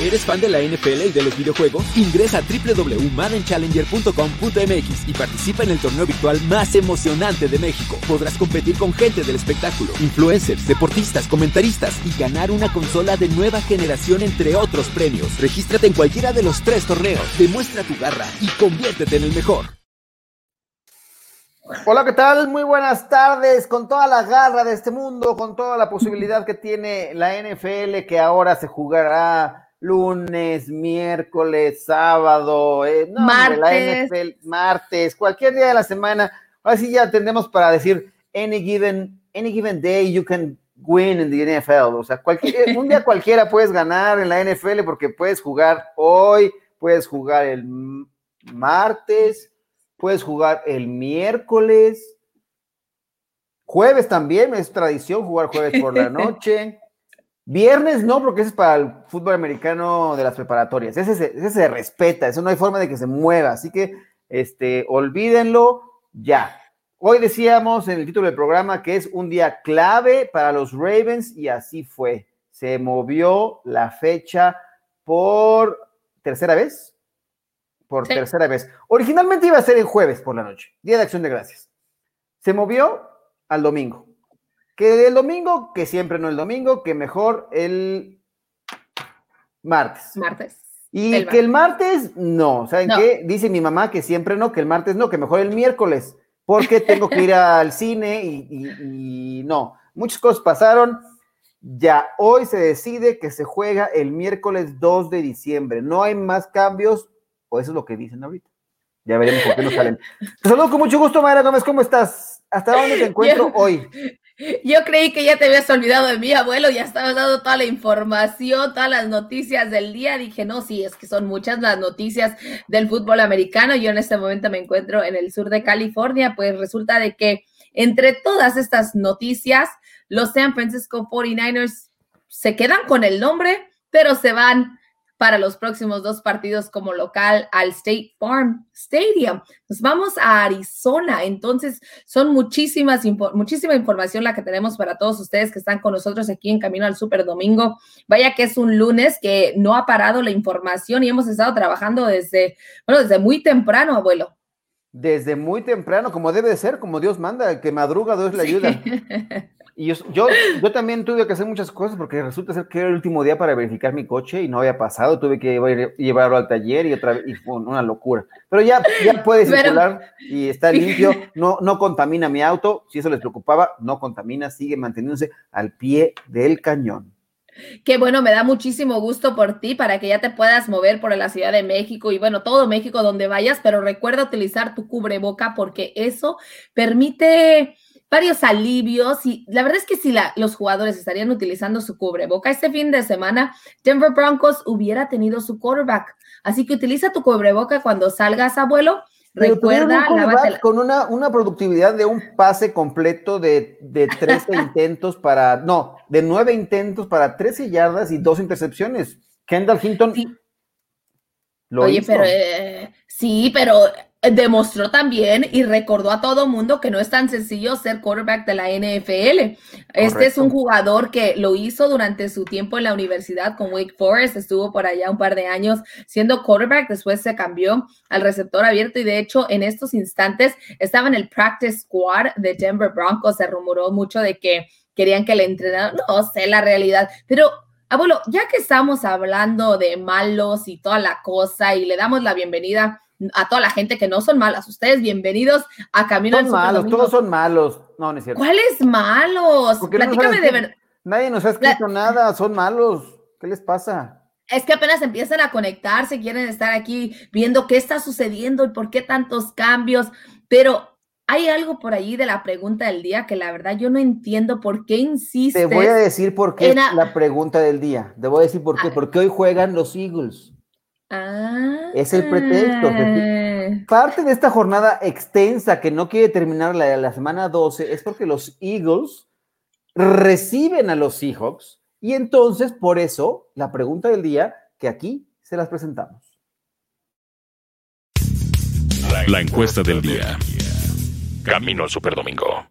¿Eres fan de la NFL y de los videojuegos? Ingresa a www.maddenchallenger.com.mx y participa en el torneo virtual más emocionante de México. Podrás competir con gente del espectáculo, influencers, deportistas, comentaristas y ganar una consola de nueva generación entre otros premios. Regístrate en cualquiera de los tres torneos, demuestra tu garra y conviértete en el mejor. Hola, ¿qué tal? Muy buenas tardes. Con toda la garra de este mundo, con toda la posibilidad que tiene la NFL, que ahora se jugará lunes, miércoles, sábado, eh, martes. martes, cualquier día de la semana. Ahora sí ya tendremos para decir any given, any given day you can win in the NFL. O sea, cualquier, un día cualquiera puedes ganar en la NFL porque puedes jugar hoy, puedes jugar el martes, puedes jugar el miércoles, jueves también, es tradición jugar jueves por la noche. Viernes no, porque ese es para el fútbol americano de las preparatorias. Ese se, respeta, eso no hay forma de que se mueva. Así que, este, olvídenlo ya. Hoy decíamos en el título del programa que es un día clave para los Ravens y así fue. Se movió la fecha por tercera vez. Por tercera vez. Originalmente iba a ser el jueves por la noche, Día de Acción de Gracias. Se movió al domingo. Que el domingo, que siempre no el domingo, que mejor el martes. Martes. Y que el martes, no. ¿Saben qué? Dice mi mamá que siempre no, que el martes no, que mejor el miércoles, porque tengo que ir al cine y, no. Muchas cosas pasaron. Ya hoy se decide que se juega el miércoles 2 de diciembre. No hay más cambios, o eso es lo que dicen ahorita. Ya veremos por qué nos salen. Te saludo con mucho gusto, Mayra Gómez. ¿Cómo estás? ¿Hasta dónde te encuentro hoy? Yo creí que ya te habías olvidado de mí, abuelo, ya estabas dando toda la información, todas las noticias del día. Dije, no, sí, es que son muchas las noticias del fútbol americano. Yo en este momento me encuentro en el sur de California, pues resulta de que entre todas estas noticias, los San Francisco 49ers se quedan con el nombre, pero se van para los próximos dos partidos como local al State Farm Stadium. Nos vamos a Arizona, entonces son muchísimas, muchísima información la que tenemos para todos ustedes que están con nosotros aquí en Camino al Super Domingo. Vaya que es un lunes que no ha parado la información y hemos estado trabajando desde, bueno, desde muy temprano, abuelo. Desde muy temprano, como debe de ser, como Dios manda, que madruga Dios le ayuda. Y yo, yo, también tuve que hacer muchas cosas porque resulta ser que era el último día para verificar mi coche y no había pasado. Tuve que llevarlo al taller y otra vez, y fue una locura. Pero ya, ya puede circular y está limpio, no, no contamina mi auto. Si eso les preocupaba, no contamina, sigue manteniéndose al pie del cañón. Qué bueno, me da muchísimo gusto por ti para que ya te puedas mover por la Ciudad de México y bueno, todo México donde vayas, pero recuerda utilizar tu cubreboca porque eso permite varios alivios y la verdad es que si los jugadores estarían utilizando su cubreboca este fin de semana, Denver Broncos hubiera tenido su quarterback. Así que utiliza tu cubreboca cuando salgas, abuelo. Recuerda, con una, una productividad de un pase completo de, de 13 intentos para, no, de 9 intentos para 13 yardas y dos intercepciones. Kendall Hinton lo Oye, pero eh, sí, pero demostró también y recordó a todo mundo que no es tan sencillo ser quarterback de la NFL. Este es un jugador que lo hizo durante su tiempo en la universidad con Wake Forest, estuvo por allá un par de años siendo quarterback, después se cambió al receptor abierto y de hecho en estos instantes estaba en el practice squad de Denver Broncos, se rumoró mucho de que querían que le entrenaran, no sé la realidad, pero abuelo, ya que estamos hablando de malos y toda la cosa y le damos la bienvenida a toda la gente que no son malas. Ustedes bienvenidos a Camino son malos, todos son malos. No, no es cierto. ¿Cuáles malos? Platícame de verdad. Nadie nos ha escrito nada, son malos. ¿Qué les pasa? Es que apenas empiezan a conectarse, quieren estar aquí viendo qué está sucediendo y por qué tantos cambios, pero hay algo por ahí de la pregunta del día que la verdad yo no entiendo por qué insiste. Te voy a decir por qué es la pregunta del día. Te voy a decir por qué. Porque hoy juegan los Eagles. Ah, es el pretexto. Parte de esta jornada extensa que no quiere terminar la, la semana 12 es porque los Eagles reciben a los Seahawks y entonces por eso la pregunta del día que aquí se las presentamos. La encuesta del día. Camino al Superdomingo.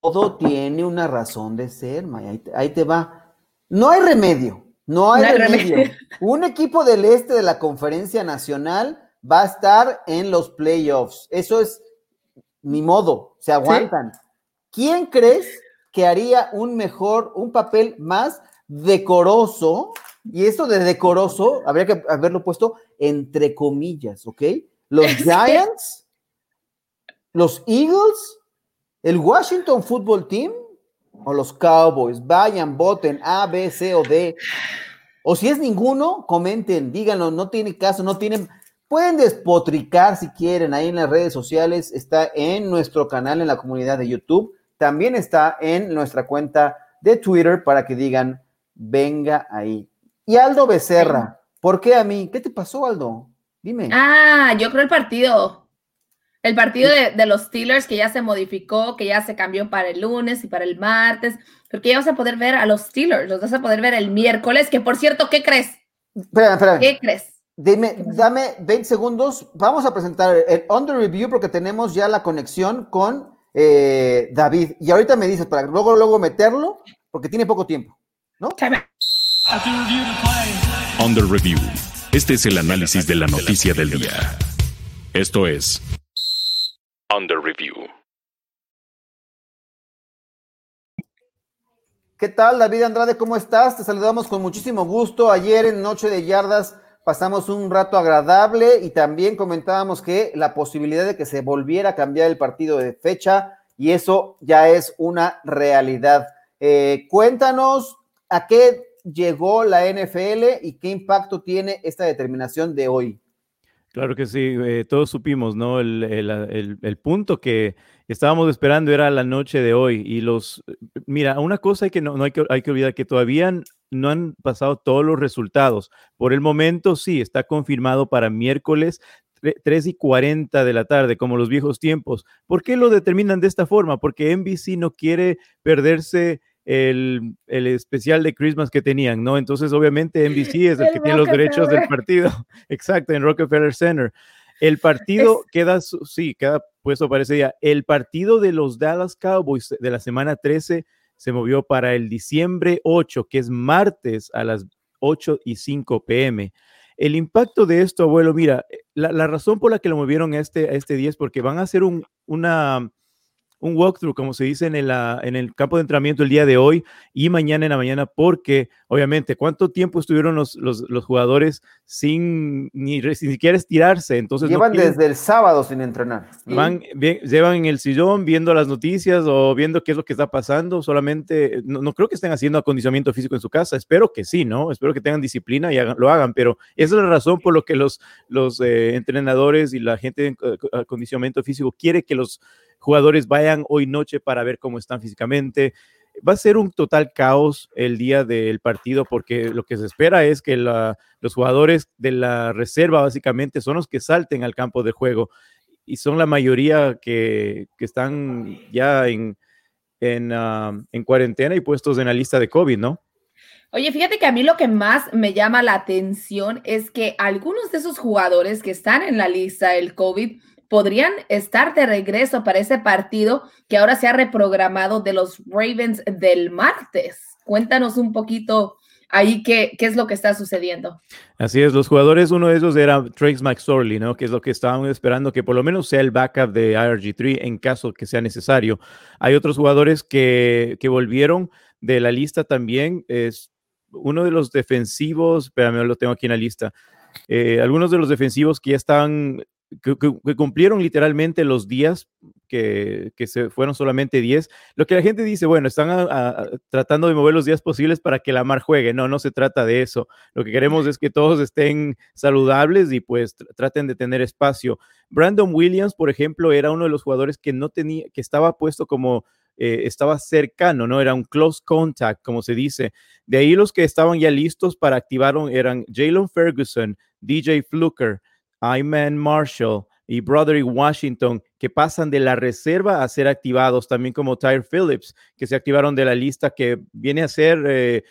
Todo tiene una razón de ser, Ahí, te va. No hay remedio, no hay, remedio. Un equipo del este de la conferencia nacional va a estar en los playoffs. Eso es ni modo, se aguantan. ¿Quién crees que haría un mejor, un papel más decoroso? Y esto de decoroso, habría que haberlo puesto entre comillas, ¿ok? Los Giants, los Eagles, el Washington Football Team o los Cowboys. Vayan, voten A, B, C o D. O si es ninguno, comenten, díganlo, no tiene caso, no tienen Pueden despotricar si quieren ahí en las redes sociales, está en nuestro canal en la comunidad de YouTube, también está en nuestra cuenta de Twitter para que digan, venga ahí. Y Aldo Becerra, ¿por qué a mí? ¿Qué te pasó, Aldo? Dime. Ah, yo creo el partido. El partido de, los Steelers que ya se modificó, que ya se cambió para el lunes y para el martes, porque ya vas a poder ver a los Steelers, los vas a poder ver el miércoles, que por cierto, ¿qué crees? Espera, espera. ¿Qué crees? Dime, dame 20 segundos. Vamos a presentar el under review porque tenemos ya la conexión con eh, David. Y ahorita me dices para luego, luego meterlo porque tiene poco tiempo. ¿No? Under review. Este es el análisis de la noticia del día. Esto es Under review. ¿Qué tal, David Andrade? ¿Cómo estás? Te saludamos con muchísimo gusto. Ayer en Noche de Yardas pasamos un rato agradable y también comentábamos que la posibilidad de que se volviera a cambiar el partido de fecha y eso ya es una realidad. Eh, cuéntanos a qué llegó la NFL y qué impacto tiene esta determinación de hoy. Claro que sí, eh, todos supimos, ¿no? El, punto que estábamos esperando era la noche de hoy y los, mira, una cosa que no, no hay, que, hay que olvidar, que todavía no han pasado todos los resultados. Por el momento sí, está confirmado para miércoles 3 y 40 de la tarde, como los viejos tiempos. ¿Por qué lo determinan de esta forma? Porque NBC no quiere perderse el, especial de Christmas que tenían, ¿no? Entonces, obviamente, NBC es el, que tiene los derechos del partido. Exacto, en Rockefeller Center. El partido queda, sí, queda puesto para ese día. El partido de los Dallas Cowboys de la semana 13 se movió para el diciembre 8, que es martes a las 8 y 5 pm. El impacto de esto, abuelo, mira, la, razón por la que lo movieron a este, a este día es porque van a hacer un, una, un walkthrough, como se dice en el, en el campo de entrenamiento el día de hoy y mañana en la mañana, porque obviamente, ¿cuánto tiempo estuvieron los, los, jugadores sin ni, siquiera estirarse? Entonces, Llevan desde el sábado sin entrenar. Van, llevan en el sillón viendo las noticias o viendo qué es lo que está pasando, solamente, no, creo que estén haciendo acondicionamiento físico en su casa, espero que sí, ¿no? Espero que tengan disciplina y lo hagan, pero esa es la razón por lo que los, los eh, entrenadores y la gente de acondicionamiento físico quiere que los jugadores vayan hoy noche para ver cómo están físicamente. Va a ser un total caos el día del partido porque lo que se espera es que los jugadores de la reserva básicamente son los que salten al campo de juego y son la mayoría que, están ya en, en, cuarentena y puestos en la lista de COVID, ¿no? Oye, fíjate que a mí lo que más me llama la atención es que algunos de esos jugadores que están en la lista del COVID podrían estar de regreso para ese partido que ahora se ha reprogramado de los Ravens del martes. Cuéntanos un poquito ahí qué, qué es lo que está sucediendo. Así es, los jugadores, uno de esos era Trace McSorley, ¿no? Que es lo que estaban esperando, que por lo menos sea el backup de IRG3 en caso que sea necesario. Hay otros jugadores que, que volvieron de la lista también. Es uno de los defensivos, espérame, lo tengo aquí en la lista. Eh, algunos de los defensivos que ya están que, cumplieron literalmente los días, que, se fueron solamente 10. Lo que la gente dice, bueno, están tratando de mover los días posibles para que la mar juegue. No, no se trata de eso. Lo que queremos es que todos estén saludables y pues traten de tener espacio. Brandon Williams, por ejemplo, era uno de los jugadores que no tenía, que estaba puesto como eh, estaba cercano, ¿no? Era un close contact, como se dice. De ahí los que estaban ya listos para activaron eran Jalen Ferguson, DJ Fluker, Iman Marshall y Broderick Washington, que pasan de la reserva a ser activados, también como Tyre Phillips, que se activaron de la lista, que viene a ser, eh,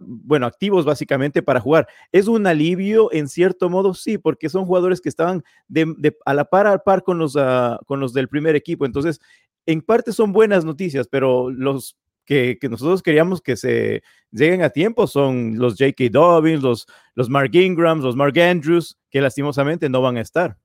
bueno, activos básicamente para jugar. ¿Es un alivio en cierto modo? Sí, porque son jugadores que estaban a la par a par con los, ah, con los del primer equipo. Entonces, en parte son buenas noticias, pero los que, nosotros queríamos que se lleguen a tiempo son los J.K. Dobbins, los, los Mark Ingrams, los Mark Andrews, que lastimosamente no van a estar.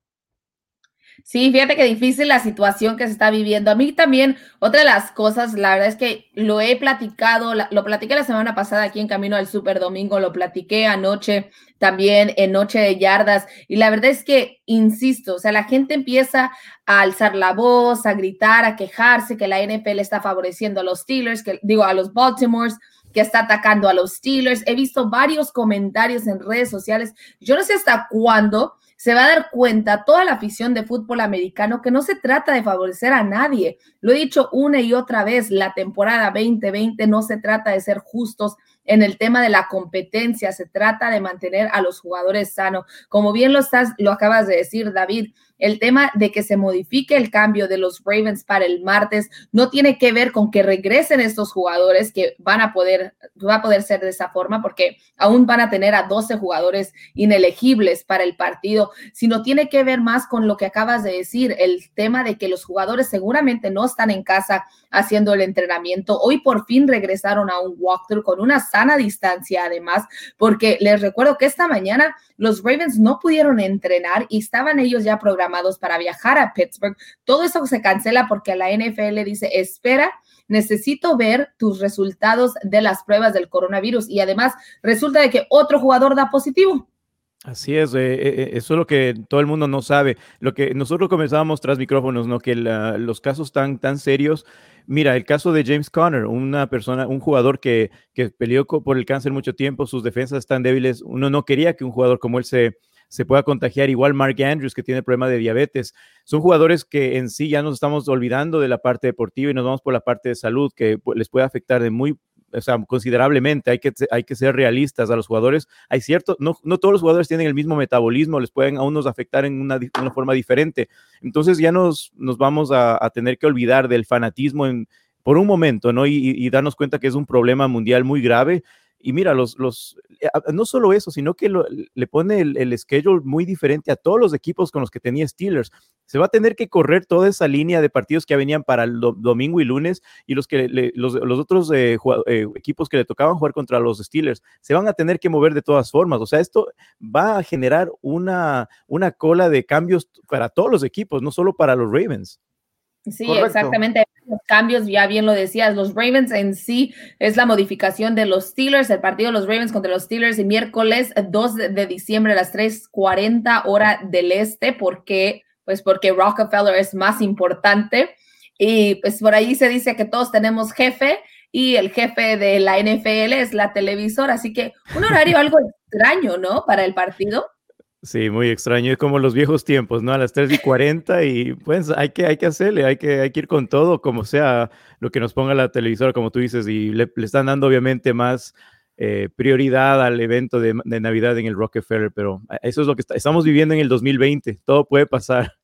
Sí, fíjate que difícil la situación que se está viviendo. A mí también, otra de las cosas, la verdad es que lo he platicado, lo platiqué la semana pasada aquí en Camino al Super Domingo, lo platiqué anoche también en Noche de Yardas, y la verdad es que, insisto, o sea, la gente empieza a alzar la voz, a gritar, a quejarse que la NFL está favoreciendo a los Steelers, que digo, a los Baltimores que está atacando a los Steelers. He visto varios comentarios en redes sociales. Yo no sé hasta cuándo se va a dar cuenta toda la afición de fútbol americano que no se trata de favorecer a nadie. Lo he dicho una y otra vez, la temporada 2020 no se trata de ser justos en el tema de la competencia, se trata de mantener a los jugadores sanos. Como bien lo estás lo acabas de decir, David, el tema de que se modifique el cambio de los Ravens para el martes no tiene que ver con que regresen estos jugadores que van a poder, va a poder ser de esa forma porque aún van a tener a 12 jugadores inelegibles para el partido, sino tiene que ver más con lo que acabas de decir, el tema de que los jugadores seguramente no están en casa haciendo el entrenamiento. Hoy por fin regresaron a un walkthrough con una sana distancia además, porque les recuerdo que esta mañana los Ravens no pudieron entrenar y estaban ellos ya programados para viajar a Pittsburgh. Todo eso se cancela porque la NFL dice, espera, necesito ver tus resultados de las pruebas del coronavirus y además resulta de que otro jugador da positivo. Así es, eh, eh, eh, eso es lo que todo el mundo no sabe. Lo que nosotros comenzábamos tras micrófonos, ¿no? Que los casos tan, tan serios. Mira, el caso de James Conner, una persona, un jugador que, que peleó por el cáncer mucho tiempo, sus defensas están débiles. Uno no quería que un jugador como él se, se pueda contagiar. Igual Mark Andrews, que tiene problema de diabetes. Son jugadores que en sí ya nos estamos olvidando de la parte deportiva y nos vamos por la parte de salud, que les puede afectar de muy o sea, considerablemente, hay que, hay que ser realistas a los jugadores. Hay cierto, no, no todos los jugadores tienen el mismo metabolismo, les pueden a unos afectar en una, forma diferente. Entonces ya nos, nos vamos a, tener que olvidar del fanatismo por un momento, ¿no? Y, darnos cuenta que es un problema mundial muy grave y mira, los, los, eh, no solo eso, sino que le pone el, el, schedule muy diferente a todos los equipos con los que tenía Steelers. Se va a tener que correr toda esa línea de partidos que venían para el domingo y lunes y los, que los, los, otros eh, eh, equipos que le tocaban jugar contra los Steelers se van a tener que mover de todas formas. O sea, esto va a generar una, una cola de cambios para todos los equipos, no solo para los Ravens. Sí, exactamente. Los cambios, ya bien lo decías, los Ravens en sí es la modificación de los Steelers, el partido de los Ravens contra los Steelers el miércoles 2 de diciembre a las 3:40 hora del este, porque pues porque Rockefeller es más importante y pues por ahí se dice que todos tenemos jefe y el jefe de la NFL es la televisora, así que un horario algo extraño, ¿no? Para el partido. Sí, muy extraño, es como los viejos tiempos, ¿no? A las 3 y 40 y pues hay que, hay que hacerle, hay que, hay que ir con todo, como sea lo que nos ponga la televisora, como tú dices, y le, están dando obviamente más eh, prioridad al evento de, Navidad en el Rockefeller, pero eso es lo que estamos viviendo en el 2020, todo puede pasar.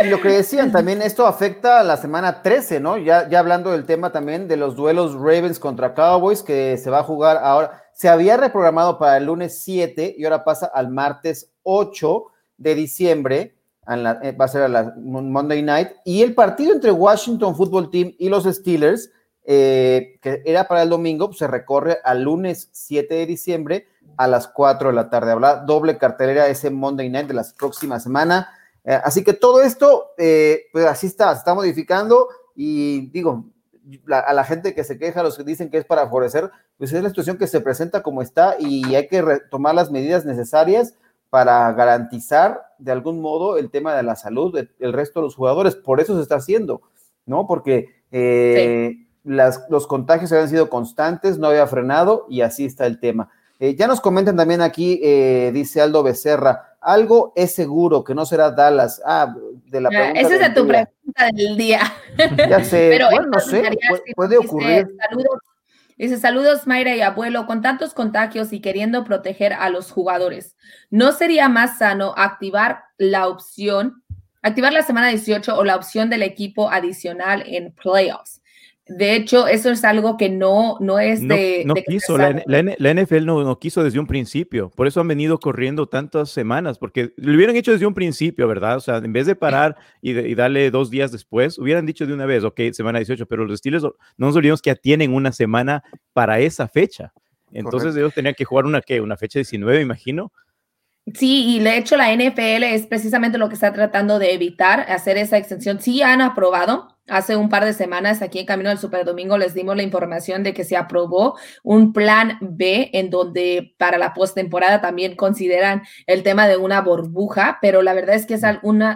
Y lo que decían también, esto afecta a la semana 13, ¿no? Ya, ya hablando del tema también de los duelos Ravens contra Cowboys, que se va a jugar ahora se había reprogramado para el lunes 7 y ahora pasa al martes 8 de diciembre, eh, va a ser a la Monday Night, y el partido entre Washington Football Team y los Steelers, eh, que era para el domingo, pues, se recorre al lunes 7 de diciembre a las 4 de la tarde. Habrá doble cartelera ese Monday Night de la próxima semana. Eh, así que todo esto, pues así está, se está modificando y digo, a la gente que se queja, los que dicen que es para favorecer, pues es la situación que se presenta como está y hay que tomar las medidas necesarias para garantizar de algún modo el tema de la salud del resto de los jugadores. Por eso se está haciendo, ¿no? Porque eh, las, los contagios habían sido constantes, no había frenado y así está el tema. Eh, ya nos comentan también aquí, eh, dice Aldo Becerra, algo es seguro que no será Dallas. Ah, de la pregunta. Esa es de tu pregunta del día. Ya sé, Pero bueno, no sé, puede, ocurrir. Saludos, dice, saludos Mayra y abuelo, con tantos contagios y queriendo proteger a los jugadores, ¿no sería más sano activar la opción, activar la semana 18 o la opción del equipo adicional en playoffs? De hecho, eso es algo que no, no es de... No, quiso, la, NFL no, quiso desde un principio, por eso han venido corriendo tantas semanas, porque lo hubieran hecho desde un principio, ¿verdad? O sea, en vez de parar y, darle dos días después, hubieran dicho de una vez, ok, semana 18, pero los estilos no nos olvidemos que ya tienen una semana para esa fecha. Entonces ellos tenían que jugar una, ¿qué? Una fecha 19, imagino. Sí, y de hecho la NFL es precisamente lo que está tratando de evitar, hacer esa extensión. Sí han aprobado, Hace un par de semanas aquí en Camino del Super Domingo les dimos la información de que se aprobó un plan B en donde para la postemporada también consideran el tema de una burbuja, pero la verdad es que es,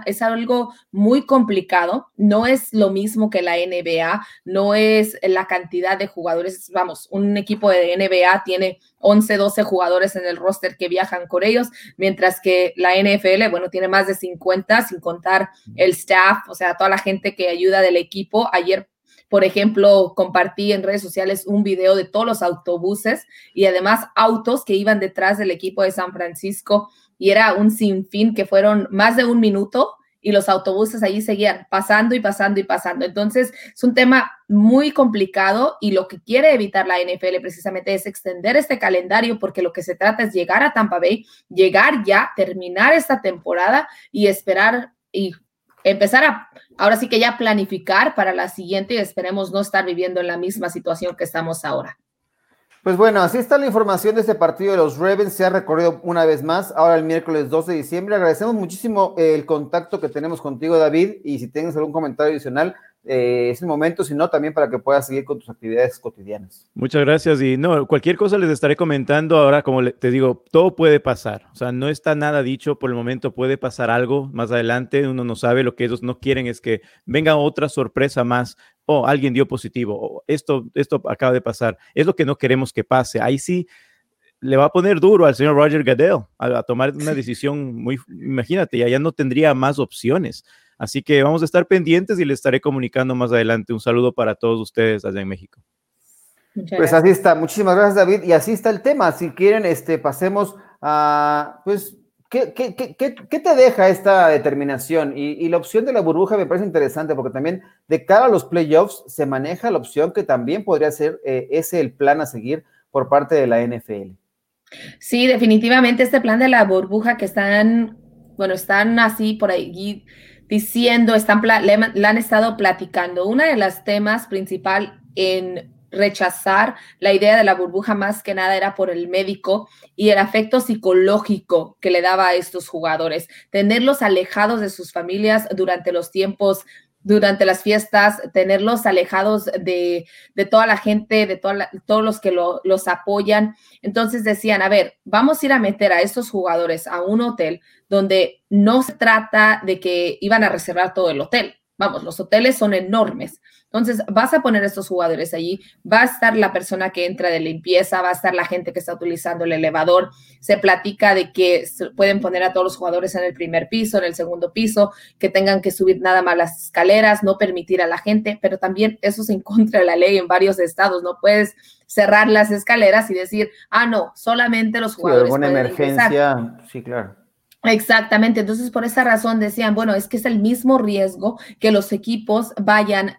es algo muy complicado. No es lo mismo que la NBA, no es la cantidad de jugadores. Vamos, un equipo de NBA tiene 11, 12 jugadores en el roster que viajan con ellos, mientras que la NFL, bueno, tiene más de 50, sin contar el staff, o sea, toda la gente que ayuda del equipo. Ayer, por ejemplo, compartí en redes sociales un video de todos los autobuses y además autos que iban detrás del equipo de San Francisco y era un sinfín que fueron más de un minuto y los autobuses allí seguían pasando y pasando y pasando. Entonces, es un tema muy complicado y lo que quiere evitar la NFL precisamente es extender este calendario porque lo que se trata es llegar a Tampa Bay, llegar ya, terminar esta temporada y esperar y empezar a, ahora sí que ya planificar para la siguiente y esperemos no estar viviendo en la misma situación que estamos ahora. Pues bueno, así está la información de este partido de los Ravens. Se ha recorrido una vez más, ahora el miércoles 12 de diciembre. Agradecemos muchísimo el contacto que tenemos contigo, David. Y si tienes algún comentario adicional, eh, es el momento, sino también para que puedas seguir con tus actividades cotidianas. Muchas gracias y no, cualquier cosa les estaré comentando ahora, como te digo, todo puede pasar, o sea, no está nada dicho por el momento, puede pasar algo más adelante, uno no sabe, lo que ellos no quieren es que venga otra sorpresa más, o oh, alguien dio positivo, o esto, esto acaba de pasar, es lo que no queremos que pase, ahí sí le va a poner duro al señor Roger Goodell a, a tomar una decisión muy, imagínate, ya, ya no tendría más opciones. Así que vamos a estar pendientes y les estaré comunicando más adelante. Un saludo para todos ustedes allá en México. pues así está. Muchísimas gracias, David. Y así está el tema. Si quieren, este, pasemos a, pues, ¿qué, qué, qué, qué te deja esta determinación? Y, la opción de la burbuja me parece interesante porque también de cara a los playoffs se maneja la opción que también podría ser eh, ese el plan a seguir por parte de la NFL. Sí, definitivamente este plan de la burbuja que están, bueno, están así por ahí diciendo, están, le, han estado platicando. Una de las temas principal en rechazar la idea de la burbuja más que nada era por el médico y el afecto psicológico que le daba a estos jugadores, tenerlos alejados de sus familias durante los tiempos durante las fiestas, tenerlos alejados de, toda la gente, de todos los que los apoyan. Entonces decían, a ver, vamos a ir a meter a estos jugadores a un hotel donde no se trata de que iban a reservar todo el hotel. Vamos, los hoteles son enormes. Entonces, vas a poner a estos jugadores allí, va a estar la persona que entra de limpieza, va a estar la gente que está utilizando el elevador. Se platica de que pueden poner a todos los jugadores en el primer piso, en el segundo piso, que tengan que subir nada más las escaleras, no permitir a la gente, pero también eso es en contra de la ley en varios estados. No puedes cerrar las escaleras y decir, ah, no, solamente los jugadores. Sí, alguna emergencia, sí, claro. Exactamente, entonces por esa razón decían, bueno, es que es el mismo riesgo que los equipos vayan,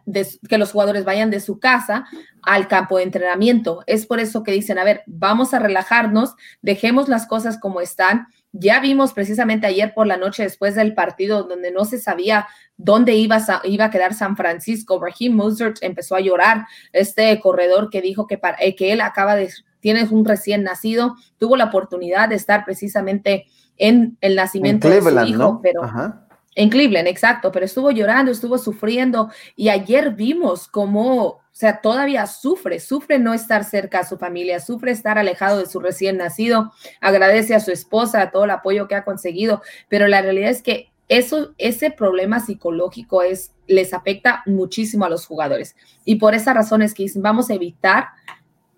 que los jugadores vayan de su casa al campo de entrenamiento. Es por eso que dicen, a ver, vamos a relajarnos, dejemos las cosas como están. Ya vimos precisamente ayer por la noche después del partido donde no se sabía dónde iba a, quedar San Francisco. Raheem Mozart empezó a llorar, este corredor que dijo que, para, eh, que él acaba de, tiene un recién nacido, tuvo la oportunidad de estar precisamente en el nacimiento de su hijo, pero en Cleveland, exacto, pero estuvo llorando, estuvo sufriendo y ayer vimos cómo, o sea, todavía sufre, sufre no estar cerca a su familia, sufre estar alejado de su recién nacido, agradece a su esposa a todo el apoyo que ha conseguido, pero la realidad es que eso, ese problema psicológico es, les afecta muchísimo a los jugadores y por esa razón es que vamos a evitar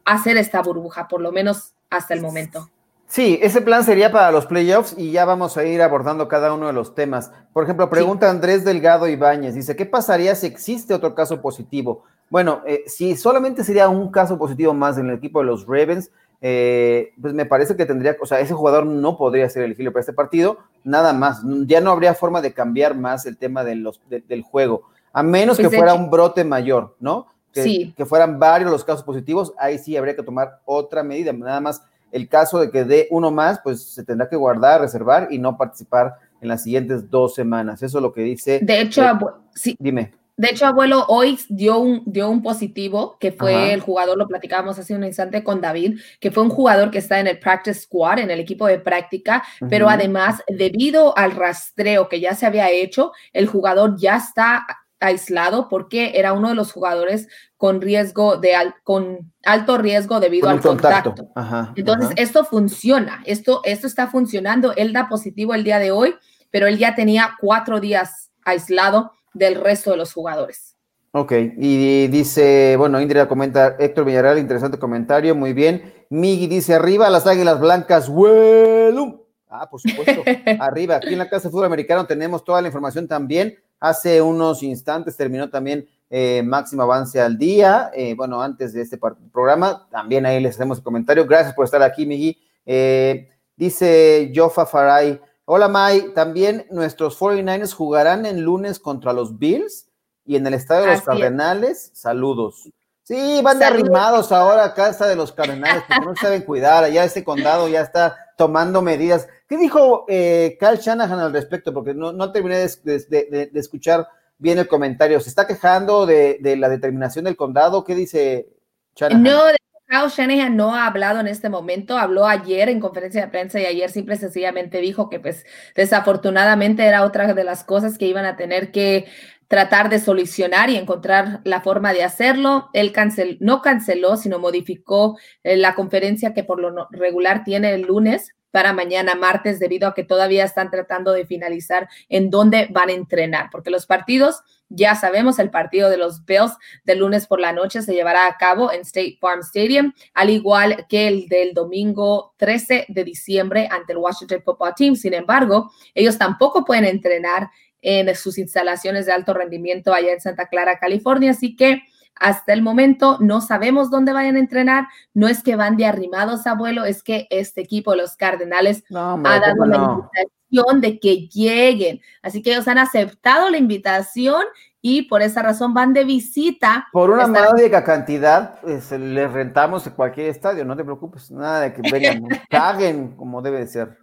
hacer esta burbuja, por lo menos hasta el momento. Sí, ese plan sería para los playoffs y ya vamos a ir abordando cada uno de los temas. Por ejemplo, pregunta Andrés Delgado Ibáñez, dice, ¿qué pasaría si existe otro caso positivo? Bueno, eh, si solamente sería un caso positivo más en el equipo de los Ravens, eh, pues me parece que tendría, o sea, ese jugador no podría ser elegible para este partido, nada más, ya no habría forma de cambiar más el tema de los, del juego, a menos que pues, fuera un brote mayor, ¿no? que, que fueran varios los casos positivos, ahí sí habría que tomar otra medida. Nada más el caso de que dé uno más, pues se tendrá que guardar, reservar y no participar en las siguientes dos semanas. Eso es lo que dice. De hecho, eh, sí. Dime. De hecho, abuelo, hoy dio un, dio un positivo, que fue Ajá. el jugador, lo platicábamos hace un instante con David, que fue un jugador que está en el practice squad, en el equipo de práctica, pero además, debido al rastreo que ya se había hecho, el jugador ya está aislado porque era uno de los jugadores con riesgo de al- con alto riesgo debido Con al contacto. contacto. Ajá, Entonces, ajá. esto funciona, esto, esto está funcionando. Él da positivo el día de hoy, pero él ya tenía cuatro días aislado del resto de los jugadores. Ok, y dice, bueno, Indira comenta, Héctor Villarreal, interesante comentario, muy bien. Migi dice, arriba las águilas blancas, ¡Huelum! Ah, por supuesto, arriba. Aquí en la Casa de Fútbol Americano tenemos toda la información también. Hace unos instantes terminó también eh, Máximo Avance al Día. eh, bueno, antes de este programa, también ahí les hacemos el comentario. Gracias por estar aquí, Migi. Eh, dice Jofa Faray, hola May, también nuestros 49ers jugarán en lunes contra los Bills y en el estadio de los Así es. Cardenales. Saludos. Sí, van de arrimados ahora a casa de los Cardenales, porque no saben cuidar. Allá este condado ya está tomando medidas. ¿Qué dijo eh, Cal Shanahan al respecto? Porque no, terminé de, escuchar bien el comentario. ¿Se está quejando de, la determinación del condado? ¿Qué dice Shanahan? No, Kyle Shanahan no ha hablado en este momento, habló ayer en conferencia de prensa y ayer simple sencillamente dijo que pues desafortunadamente era otra de las cosas que iban a tener que tratar de solucionar y encontrar la forma de hacerlo. Él cancel, no canceló, sino modificó eh, la conferencia que por lo regular tiene el lunes para mañana martes debido a que todavía están tratando de finalizar en dónde van a entrenar, porque los partidos, ya sabemos, el partido de los Bills del lunes por la noche se llevará a cabo en State Farm Stadium, al igual que el del domingo 13 de diciembre ante el Washington Football Team. Sin embargo, ellos tampoco pueden entrenar en sus instalaciones de alto rendimiento allá en Santa Clara, California, así que hasta el momento no sabemos dónde vayan a entrenar. No es que van de arrimados, abuelo, es que este equipo los Cardenales No, hombre, ha dado ¿cómo la no? invitación de que lleguen. Así que ellos han aceptado la invitación y por esa razón van de visita. Por una módica cantidad, pues, les rentamos cualquier estadio, no te preocupes, nada de que vengan, paguen como debe de ser.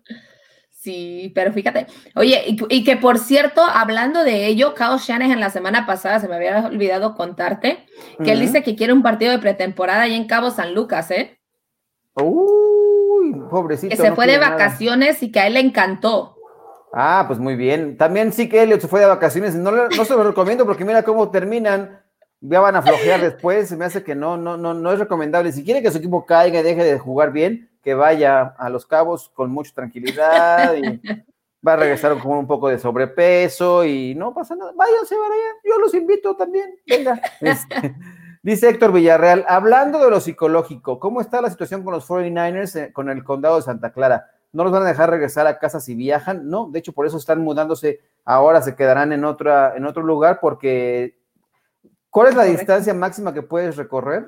Sí, pero fíjate, oye, y, y que por cierto, hablando de ello, Kyle Shanahan la semana pasada, se me había olvidado contarte, que él dice que quiere un partido de pretemporada ahí en Cabo San Lucas, ¿eh? Uy, pobrecito. Que se no fue de nada. vacaciones y que a él le encantó. Ah, pues muy bien. También sí que Elliot se fue de vacaciones. No, no se lo recomiendo porque mira cómo terminan. Ya van a flojear después. Se me hace que no, no, no, no es recomendable. Si quiere que su equipo caiga y deje de jugar bien, que vaya a los cabos con mucha tranquilidad y va a regresar con un poco de sobrepeso y no pasa nada. Váyanse, vayan. Yo los invito también. Venga. Este, dice Héctor Villarreal, hablando de lo psicológico, ¿cómo está la situación con los 49ers eh, con el condado de Santa Clara? ¿No los van a dejar regresar a casa si viajan? No, de hecho por eso están mudándose. Ahora se quedarán en, otra, en otro lugar porque... ¿Cuál es la Correcto. distancia máxima que puedes recorrer?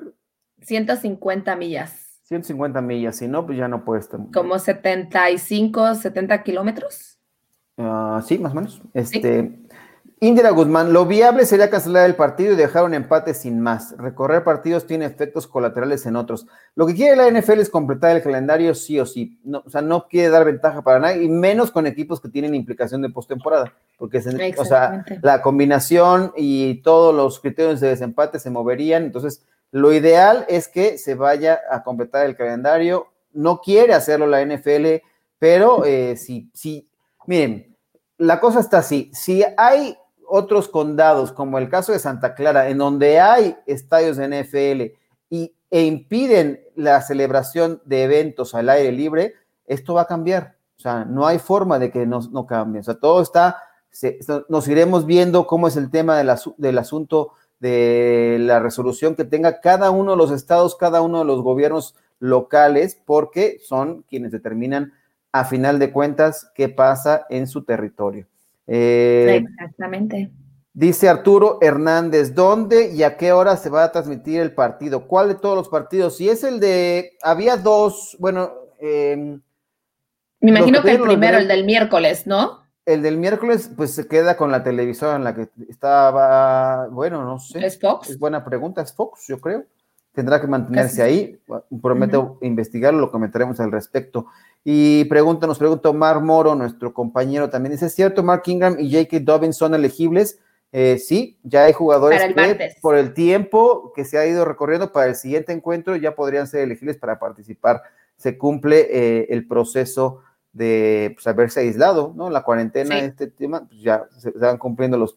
150 millas, 150 millas, si no, pues ya no puedes. como 75, 70 kilómetros. Ah, sí, más o menos. Este, Indira Guzmán, lo viable sería cancelar el partido y dejar un empate sin más. Recorrer partidos tiene efectos colaterales en otros. Lo que quiere la NFL es completar el calendario sí o sí. No, o sea, no quiere dar ventaja para nadie, y menos con equipos que tienen implicación de postemporada. Porque se- o sea, la combinación y todos los criterios de desempate se moverían. Entonces, lo ideal es que se vaya a completar el calendario. No quiere hacerlo la NFL, pero eh, si, si, miren, la cosa está así. Si hay otros condados, como el caso de Santa Clara, en donde hay estadios de NFL y, e impiden la celebración de eventos al aire libre, esto va a cambiar. O sea, no hay forma de que no, no cambie. O sea, todo está, nos iremos viendo cómo es el tema del asunto de la resolución que tenga cada uno de los estados, cada uno de los gobiernos locales, porque son quienes determinan a final de cuentas qué pasa en su territorio. Eh, Exactamente. Dice Arturo Hernández, ¿dónde y a qué hora se va a transmitir el partido? ¿Cuál de todos los partidos? Si es el de, había dos, bueno, eh, Me imagino que el primero, el del miércoles, ¿no? El del miércoles, pues se queda con la televisora en la que estaba, bueno, no sé. ¿Es Fox? Es buena pregunta, es Fox, yo creo. Tendrá que mantenerse ahí. Prometo investigarlo, lo comentaremos al respecto. Y pregunta, nos pregunta Omar Moro, nuestro compañero también. Dice, ¿es cierto Mark Ingram y J.K. Dobbins son elegibles? Eh, sí, ya hay jugadores que por el tiempo que se ha ido recorriendo para el siguiente encuentro ya podrían ser elegibles para participar. Se cumple eh, el proceso de pues, haberse aislado, ¿no? La cuarentena, este tema, pues ya se, van cumpliendo los...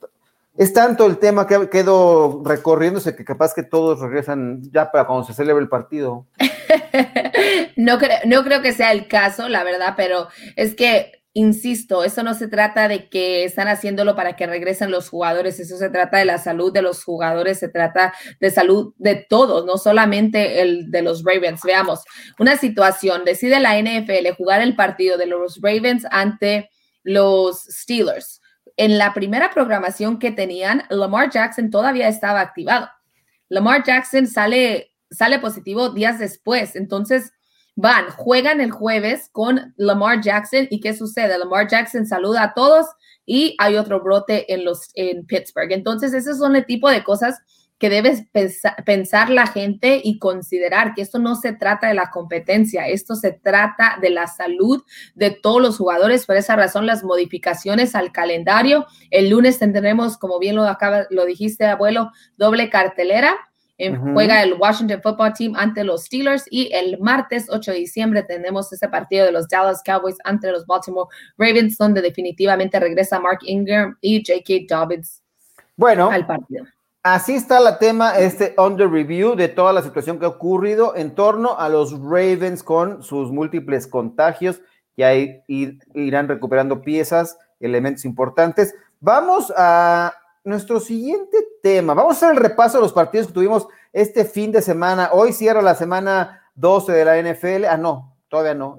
Es tanto el tema que quedó recorriéndose que capaz que todos regresan ya para cuando se celebre el partido. no, no creo que sea el caso, la verdad, pero es que insisto, eso no se trata de que están haciéndolo para que regresen los jugadores, eso se trata de la salud de los jugadores, se trata de salud de todos, no solamente el de los Ravens. Veamos, una situación, decide la NFL jugar el partido de los Ravens ante los Steelers. En la primera programación que tenían, Lamar Jackson todavía estaba activado. Lamar Jackson sale, sale positivo días después, entonces van, juegan el jueves con Lamar Jackson y ¿qué sucede? Lamar Jackson saluda a todos y hay otro brote en, los, en Pittsburgh. Entonces, esos son el tipo de cosas que debes pensar, la gente y considerar que esto no se trata de la competencia, esto se trata de la salud de todos los jugadores. Por esa razón, las modificaciones al calendario. El lunes tendremos, como bien lo, acaba, lo dijiste, abuelo, doble cartelera Juega el Washington Football Team ante los Steelers y el martes 8 de diciembre tenemos ese partido de los Dallas Cowboys ante los Baltimore Ravens, donde definitivamente regresa Mark Ingram y J.K. Dobbins bueno, al partido. Así está la tema, este under review de toda la situación que ha ocurrido en torno a los Ravens con sus múltiples contagios. Ya irán recuperando piezas, elementos importantes. Vamos a nuestro siguiente tema. Vamos a hacer el repaso de los partidos que tuvimos este fin de semana. Hoy cierra la semana 12 de la NFL. Ah, no, todavía no.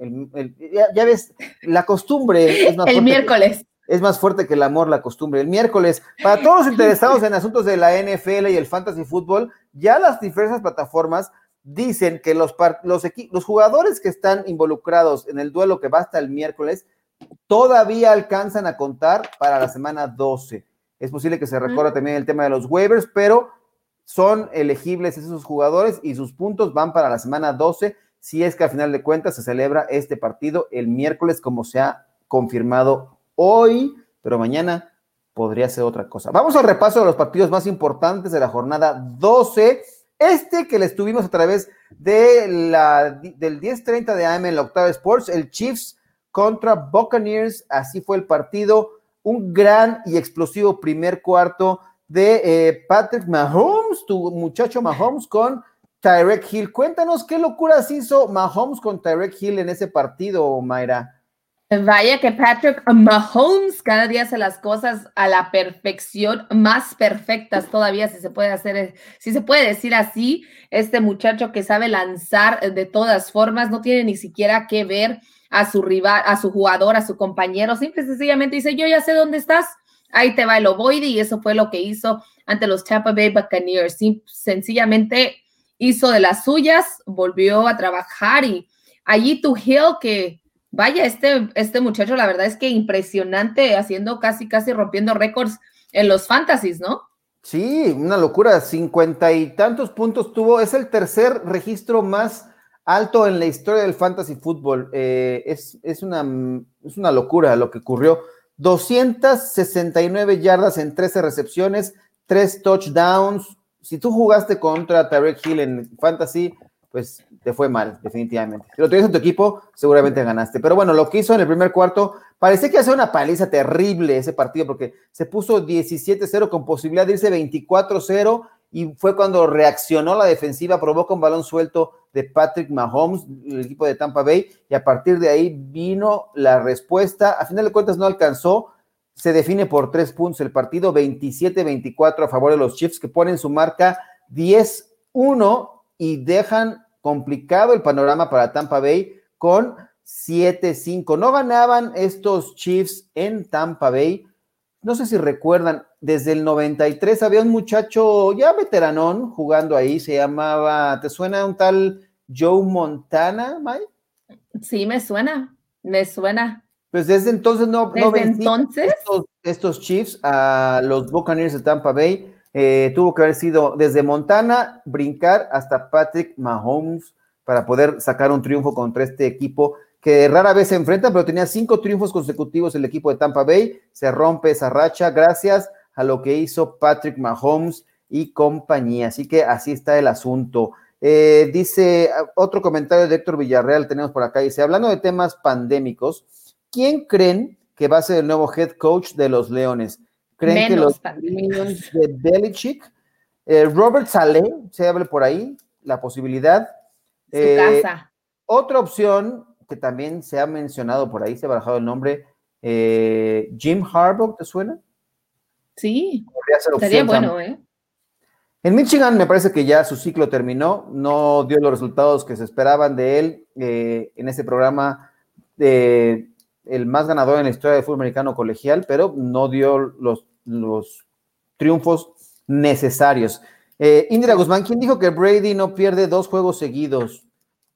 ya, ves, la costumbre es más El miércoles. es más fuerte que el amor, la costumbre. El miércoles, para todos los interesados en asuntos de la NFL y el fantasy fútbol, ya las diversas plataformas dicen que los, los, los jugadores que están involucrados en el duelo que va hasta el miércoles todavía alcanzan a contar para la semana 12. Es posible que se recorra también el tema de los waivers, pero son elegibles esos jugadores y sus puntos van para la semana 12, si es que al final de cuentas se celebra este partido el miércoles como se ha confirmado hoy, pero mañana podría ser otra cosa. Vamos al repaso de los partidos más importantes de la jornada 12. Este que les tuvimos a través de la, del 10:30 de AM en la Octava Sports, el Chiefs contra Buccaneers, así fue el partido un gran y explosivo primer cuarto de eh, Patrick Mahomes, tu muchacho Mahomes con Tyrek Hill. Cuéntanos qué locuras hizo Mahomes con Tyrek Hill en ese partido, Mayra. Vaya que Patrick Mahomes cada día hace las cosas a la perfección, más perfectas todavía, si se puede hacer, si se puede decir así. Este muchacho que sabe lanzar de todas formas, no tiene ni siquiera que ver a su rival, a su jugador, a su compañero, simple y sencillamente dice, yo ya sé dónde estás, ahí te va el ovoide y eso fue lo que hizo ante los Tampa Bay Buccaneers. sencillamente hizo de las suyas, volvió a trabajar y allí tu Hill que vaya, este, este muchacho la verdad es que impresionante, haciendo casi, casi rompiendo récords en los fantasies, ¿no? Sí, una locura, cincuenta y tantos puntos tuvo, es el tercer registro más alto en la historia del fantasy fútbol. Eh, es, es, una, es una locura lo que ocurrió. 269 yardas en 13 recepciones, 3 touchdowns. Si tú jugaste contra Tarek Hill en fantasy, pues te fue mal, definitivamente. Si lo en tu equipo, seguramente ganaste. Pero bueno, lo que hizo en el primer cuarto, parecía que hace una paliza terrible ese partido, porque se puso 17-0 con posibilidad de irse 24-0 y fue cuando reaccionó la defensiva, provoca un balón suelto de Patrick Mahomes, el equipo de Tampa Bay, y a partir de ahí vino la respuesta. A final de cuentas no alcanzó, se define por tres puntos el partido, 27-24 a favor de los Chiefs, que ponen su marca 10-1 y dejan complicado el panorama para Tampa Bay con 7-5. No ganaban estos Chiefs en Tampa Bay no sé si recuerdan, desde el 93 había un muchacho ya veteranón jugando ahí, se llamaba, ¿te suena un tal Joe Montana, Mike? Sí, me suena, me suena. Pues desde entonces no, no ¿Desde vencían entonces? Estos, estos Chiefs a los Buccaneers de Tampa Bay. Eh, tuvo que haber sido desde Montana, brincar hasta Patrick Mahomes para poder sacar un triunfo contra este equipo que rara vez se enfrenta, pero tenía cinco triunfos consecutivos el equipo de Tampa Bay. Se rompe esa racha gracias a lo que hizo Patrick Mahomes y compañía. Así que así está el asunto. Eh, dice otro comentario de Héctor Villarreal, tenemos por acá, dice, hablando de temas pandémicos, ¿quién creen que va a ser el nuevo head coach de los Leones? ¿Creen que los pandémicos. De Belichick? Eh, Robert Saleh, se hable por ahí, la posibilidad. Su Eh, casa. otra opción que también se ha mencionado por ahí, se ha barajado el nombre, eh, Jim Harbaugh, ¿te suena? Sí, estaría bueno, también. ¿eh? En Michigan me parece que ya su ciclo terminó, no dio los resultados que se esperaban de él eh, en ese programa de el más ganador en la historia del fútbol americano colegial, pero no dio los, los triunfos necesarios. Eh, Indira Guzmán, ¿quién dijo que Brady no pierde dos juegos seguidos?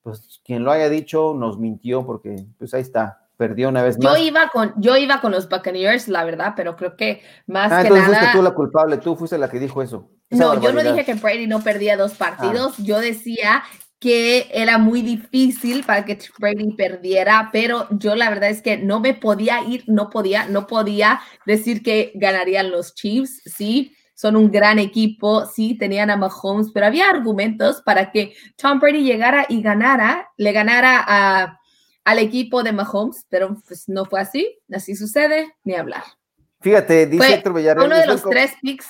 Pues quien lo haya dicho nos mintió porque pues ahí está, perdió una vez Yo más. iba con, yo iba con los Buccaneers, la verdad, pero creo que más Ah, que entonces nada. fuiste tú la culpable, tú fuiste la que dijo eso. Esa No, yo no dije que Brady no perdía dos partidos, yo decía que era muy difícil para que Brady perdiera, pero yo la verdad es que no me podía ir, no podía, no podía decir que ganarían los Chiefs, sí, son un gran equipo, sí, tenían a Mahomes, pero había argumentos para que Tom Brady llegara y ganara, le ganara a, al equipo de Mahomes, pero pues no fue así, así sucede, ni hablar. Fíjate, dice Fue Héctor Villarreal. Uno de los tres picks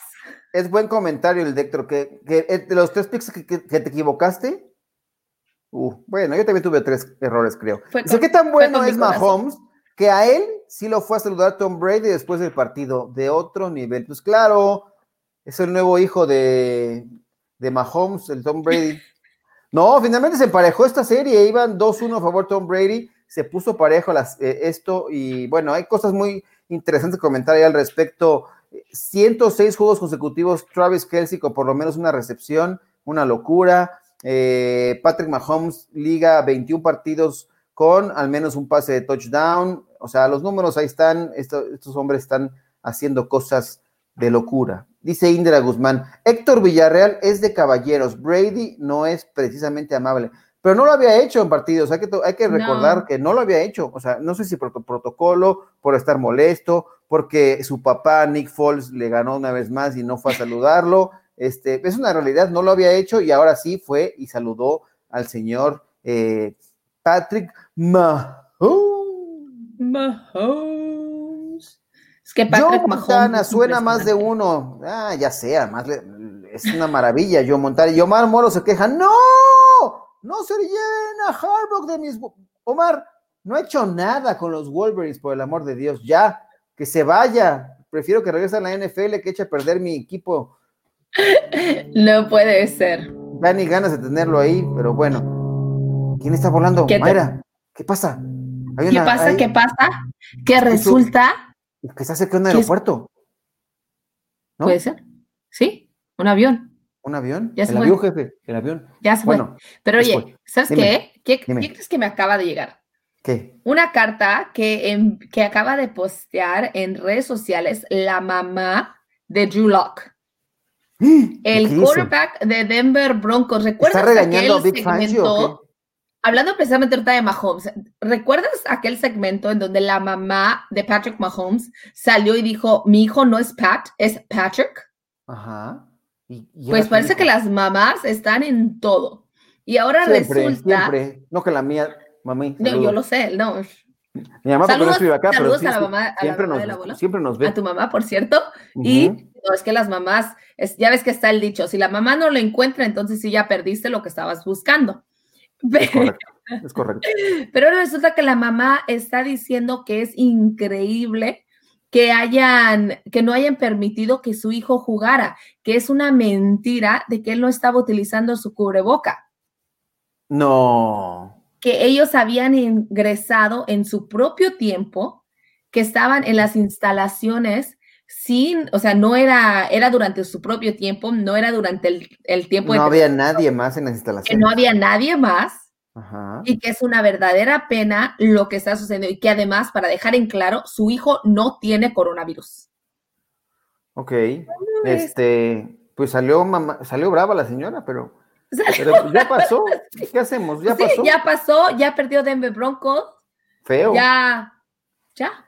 Es buen comentario el de Héctor, que, que eh, de los tres picks que, que- que te equivocaste. Uh, bueno, yo también tuve tres errores, creo. Con- ¿qué tan bueno es. Mahomes que a él sí lo fue a saludar Tom Brady después del partido de otro nivel? Pues claro, es el nuevo hijo de, de Mahomes, el Tom Brady. No, finalmente se emparejó esta serie, iban 2-1 a favor Tom Brady, se puso parejo las, eh, esto y bueno, hay cosas muy interesantes que comentar ahí al respecto. 106 juegos consecutivos, Travis Kelsey con por lo menos una recepción, una locura. Eh, Patrick Mahomes liga 21 partidos con al menos un pase de touchdown. O sea, los números ahí están, esto- estos hombres están haciendo cosas de locura. Dice Indra Guzmán, Héctor Villarreal es de caballeros, Brady no es precisamente amable, pero no lo había hecho en partidos, hay que, to- hay que No. recordar que no lo había hecho, o sea, no sé si por to- protocolo, por estar molesto, porque su papá Nick Foles le ganó una vez más y no fue a saludarlo, este, es una realidad, no lo había hecho y ahora sí fue y saludó al señor eh, Patrick Mahomes. Mahomes. Es que Joe Montana suena más de uno. Ah, ya sé, además le- es una maravilla Joe Montana. Y Omar Moro se queja. ¡No! ¡No se llena Harbaugh de mis. Omar, no ha hecho nada con los Wolverines, por el amor de Dios. Ya, que se vaya. Prefiero que regrese a la NFL que eche a perder mi equipo. No puede ser. Da ni ganas de tenerlo ahí, pero bueno. ¿Quién está volando? ¿Qué te- Mayra, ¿qué pasa? Hay ¿Qué una- pasa? hay- ¿Qué pasa? Que resulta. Que se acerca un aeropuerto. ¿No? Puede ser. Sí, un avión. ¿Un avión? Ya se el fue. avión, jefe. El avión. Ya se fue. Bueno, Pero oye, fue. ¿sabes Dime, qué? ¿Qué, dime. qué crees que me acaba de llegar? ¿qué? Una carta que, en- que acaba de postear en redes sociales la mamá de Drew Lock, ¿Qué el quarterback de Denver Broncos. ¿Recuerdas ¿Está regañando a Big Fangio o Hablando precisamente ahorita de Mahomes, ¿recuerdas aquel segmento en donde la mamá de Patrick Mahomes salió y dijo, mi hijo no es Pat, es Patrick? Ajá. ¿Y- y Pues parece que las mamás están en todo. Y ahora Siempre, resulta... siempre. No que la mía, mami. No, yo lo sé, no. Mi mamá no Saludos- escribe acá, pero saludos sí, a la mamá- a la siempre, mamá nos, del abuelo. siempre nos ve. A tu mamá, por cierto. Y Ujú. no, es que las mamás, es, ya ves que está el dicho, si la mamá no lo encuentra, entonces sí ya perdiste lo que estabas buscando. Es correcto. Es correcto. Pero resulta que la mamá está diciendo que es increíble que hayan, que no hayan permitido que su hijo jugara, que es una mentira de que él no estaba utilizando su cubreboca, No. que ellos habían ingresado en su propio tiempo, que estaban en las instalaciones sin, o sea, no era, era durante su propio tiempo, no era durante el, el tiempo No había nadie más en las que instalaciones. no había nadie más y que es una verdadera pena lo que está sucediendo y que además, para dejar en claro, su hijo no tiene coronavirus. Ok, este, pues salió mamá, salió brava la señora, pero, ya pasó, ¿qué hacemos? Ya pasó. Ya pasó, ya perdió Denver Broncos. Feo. Ya, ya.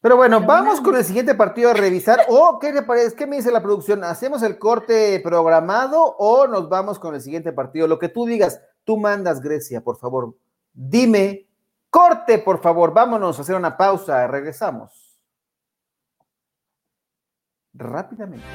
Pero bueno, vamos con el siguiente partido a revisar. ¿O qué le parece? ¿Qué me dice la producción? ¿Hacemos el corte programado o nos vamos con el siguiente partido? Lo que tú digas, tú mandas, Grecia, por favor. Dime, corte, por favor. Vámonos a hacer una pausa. Regresamos. Rápidamente.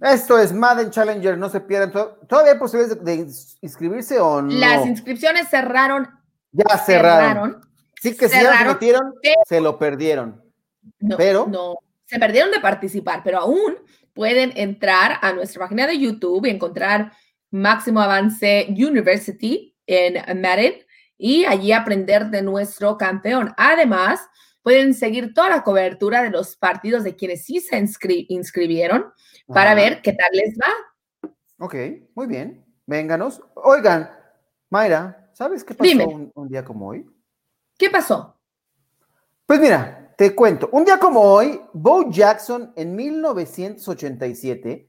Esto es Madden Challenger, no se pierdan. ¿Todavía hay posibilidades de, inscribirse o no? Las inscripciones cerraron. Ya cerraron. Sí que si ya se metieron, se lo perdieron. No, pero no, se perdieron de participar, pero aún pueden entrar a nuestra página de YouTube y encontrar Máximo Avance University en Madden y allí aprender de nuestro campeón. Además, pueden seguir toda la cobertura de los partidos de quienes sí se inscribieron para ver qué tal les va. Ok, muy bien. Vénganos. Oigan, Mayra, ¿sabes qué pasó un, día como hoy? ¿Qué pasó? Pues mira, te cuento. Un día como hoy, Bo Jackson en 1987,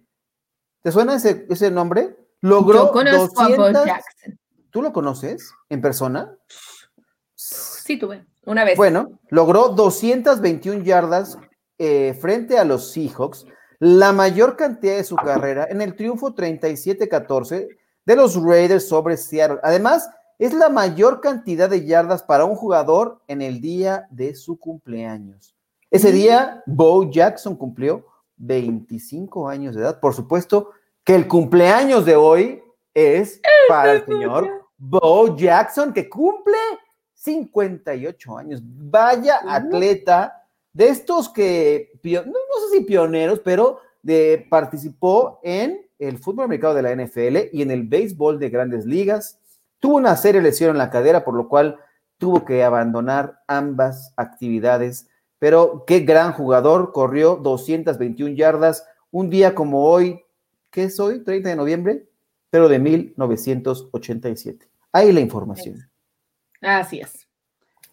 ¿te suena ese, ese nombre? Logró Yo conozco a Bo Jackson. ¿Tú lo conoces en persona? Sí, tuve. Una vez. Bueno, logró 221 yardas eh, frente a los Seahawks, la mayor cantidad de su carrera en el triunfo 37-14 de los Raiders sobre Seattle. Además, es la mayor cantidad de yardas para un jugador en el día de su cumpleaños. Ese día, Bo Jackson cumplió 25 años de edad. Por supuesto que el cumpleaños de hoy es para el señor Bo Jackson, que cumple 58 años. Vaya atleta de estos que, no, sé si pioneros, pero de, participó en el fútbol americano de la NFL y en el béisbol de grandes ligas. Tuvo una seria lesión en la cadera, por lo cual tuvo que abandonar ambas actividades. Pero qué gran jugador, corrió 221 yardas un día como hoy, ¿qué es hoy? 30 de noviembre, pero de 1987. Ahí la información. Así es.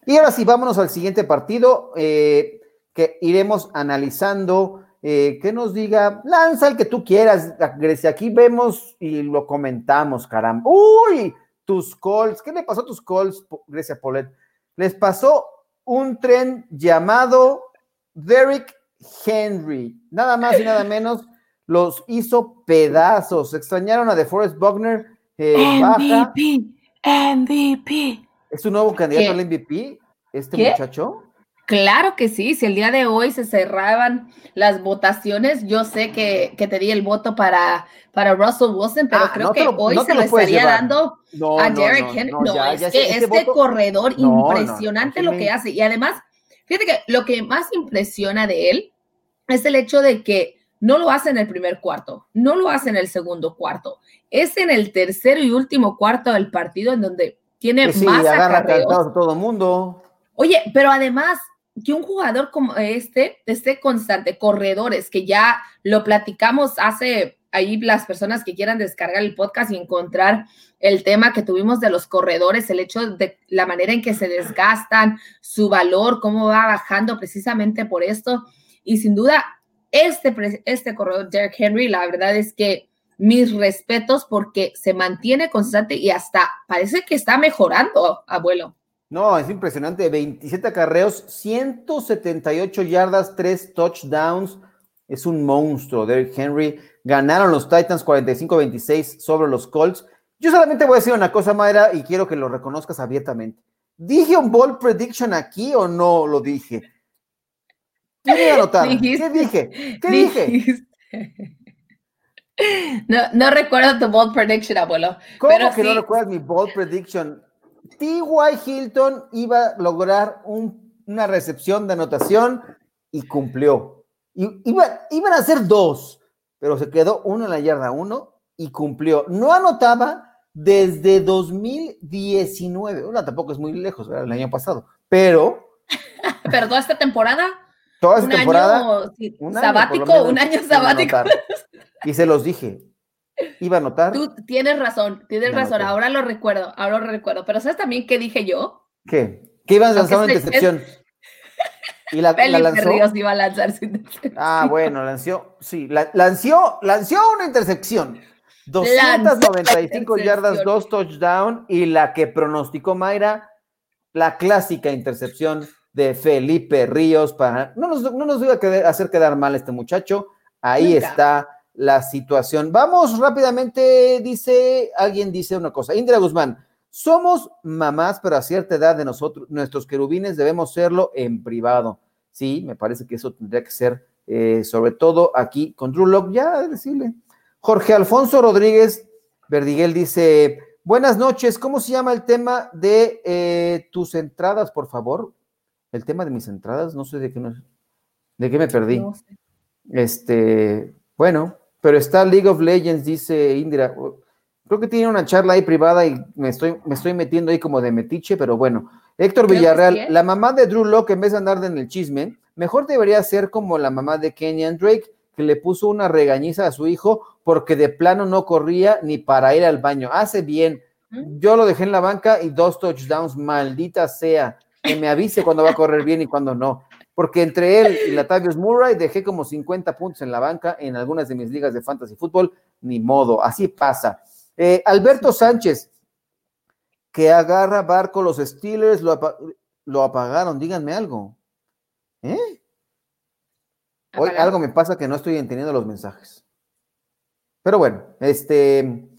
Y ahora sí, vámonos al siguiente partido eh, que iremos analizando. Eh, que nos diga, lanza el que tú quieras, Grecia. Aquí vemos y lo comentamos, caramba. ¡Uy! Tus calls, ¿qué le pasó a tus calls, Grecia Polet? Les pasó un tren llamado Derrick Henry. Nada más y nada menos los hizo pedazos. Extrañaron a DeForest Buckner. Eh, MVP, MVP. ¿Es un nuevo candidato al MVP, este muchacho? Claro que sí, si el día de hoy se cerraban las votaciones, yo sé que, te di el voto para, para Russell Wilson, pero ah, creo que hoy se lo, estaría dando a Derek Henry. No, es que este corredor impresionante lo que hace. Y además, fíjate que lo que más impresiona de él es el hecho de que no lo hace en el primer cuarto, no lo hace en el segundo cuarto, es en el tercero y último cuarto del partido en donde tiene pues más agarra todo el mundo. Oye, pero además que un jugador como este esté constante, corredores, que ya lo platicamos hace ahí las personas que quieran descargar el podcast y encontrar el tema que tuvimos de los corredores, el hecho de la manera en que se desgastan, su valor, cómo va bajando precisamente por esto. Y sin duda, este, este corredor, Derek Henry, la verdad es que mis respetos porque se mantiene constante y hasta parece que está mejorando, abuelo. No, es impresionante. 27 acarreos, 178 yardas, 3 touchdowns. Es un monstruo, Derrick Henry. Ganaron los Titans 45-26 sobre los Colts. Yo solamente voy a decir una cosa, Mayra, y quiero que lo reconozcas abiertamente. ¿Dije un ball prediction aquí o no lo dije? ¿Quién iba a anotar? ¿Qué dije? ¿Qué dije? No, no recuerdo tu bold prediction, abuelo. ¿Cómo que no recuerdas mi bold prediction? T.Y. Hilton iba a lograr una recepción de anotación y cumplió. iban a ser dos, pero se quedó uno en la yarda uno y cumplió. No anotaba desde 2019. Bueno, tampoco es muy lejos, ¿verdad? el año pasado, pero. ¿Pero toda esta temporada? Toda esta temporada. un sabático, un año sabático. Y se los dije. Iba a anotar. Tú tienes razón, tienes razón. Ahora lo recuerdo, ahora lo recuerdo. Pero ¿sabes también qué dije yo? ¿Qué? Que ibas a lanzar una intercepción. Y la, lanzó. Ríos iba a lanzar su intercepción. Ah, bueno, lanzó, sí, lanzó, lanzó una intercepción. 295 yardas, dos touchdowns y la que pronosticó Mayra, la clásica intercepción de Felipe Ríos para no nos, no nos iba a hacer quedar mal este muchacho. Ahí está la situación. Vamos rápidamente, dice, alguien dice una cosa. Indra Guzmán, somos mamás, pero a cierta edad de nosotros, nuestros querubines debemos serlo en privado. Sí, me parece que eso tendría que ser, eh, sobre todo aquí con Drew Locke, ya decirle. Jorge Alfonso Rodríguez Verdiguel dice, buenas noches, ¿cómo se llama el tema de eh, tus entradas, por favor? El tema de mis entradas, no sé de qué, de qué me perdí. Este, bueno, pero está League of Legends, dice Indira. Creo que tiene una charla ahí privada y me estoy, me estoy metiendo ahí como de metiche, pero bueno. Héctor Villarreal, la mamá de Drew Locke, en vez de andar en el chisme, mejor debería ser como la mamá de Kenyan Drake, que le puso una regañiza a su hijo porque de plano no corría ni para ir al baño. Hace bien. Yo lo dejé en la banca y dos touchdowns, maldita sea. Que me avise cuando va a correr bien y cuando no. Porque entre él y Latavius Murray dejé como 50 puntos en la banca en algunas de mis ligas de fantasy fútbol. Ni modo, así pasa. Eh, Alberto Sánchez, que agarra barco los Steelers, lo, lo apagaron, díganme algo. ¿Eh? Hoy algo me pasa que no estoy entendiendo los mensajes. Pero bueno, este.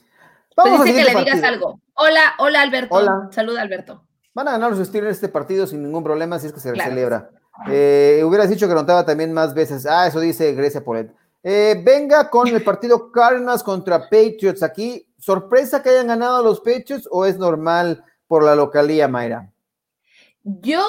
Vamos a que le digas algo. Hola, hola Alberto. Hola. Saluda Alberto. Van a ganar los Steelers este partido sin ningún problema si es que se celebra. Eh, hubieras dicho que notaba también más veces. Ah, eso dice Grecia Polet. Eh, venga con el partido Cardinals contra Patriots aquí. ¿Sorpresa que hayan ganado los Patriots o es normal por la localía, Mayra? Yo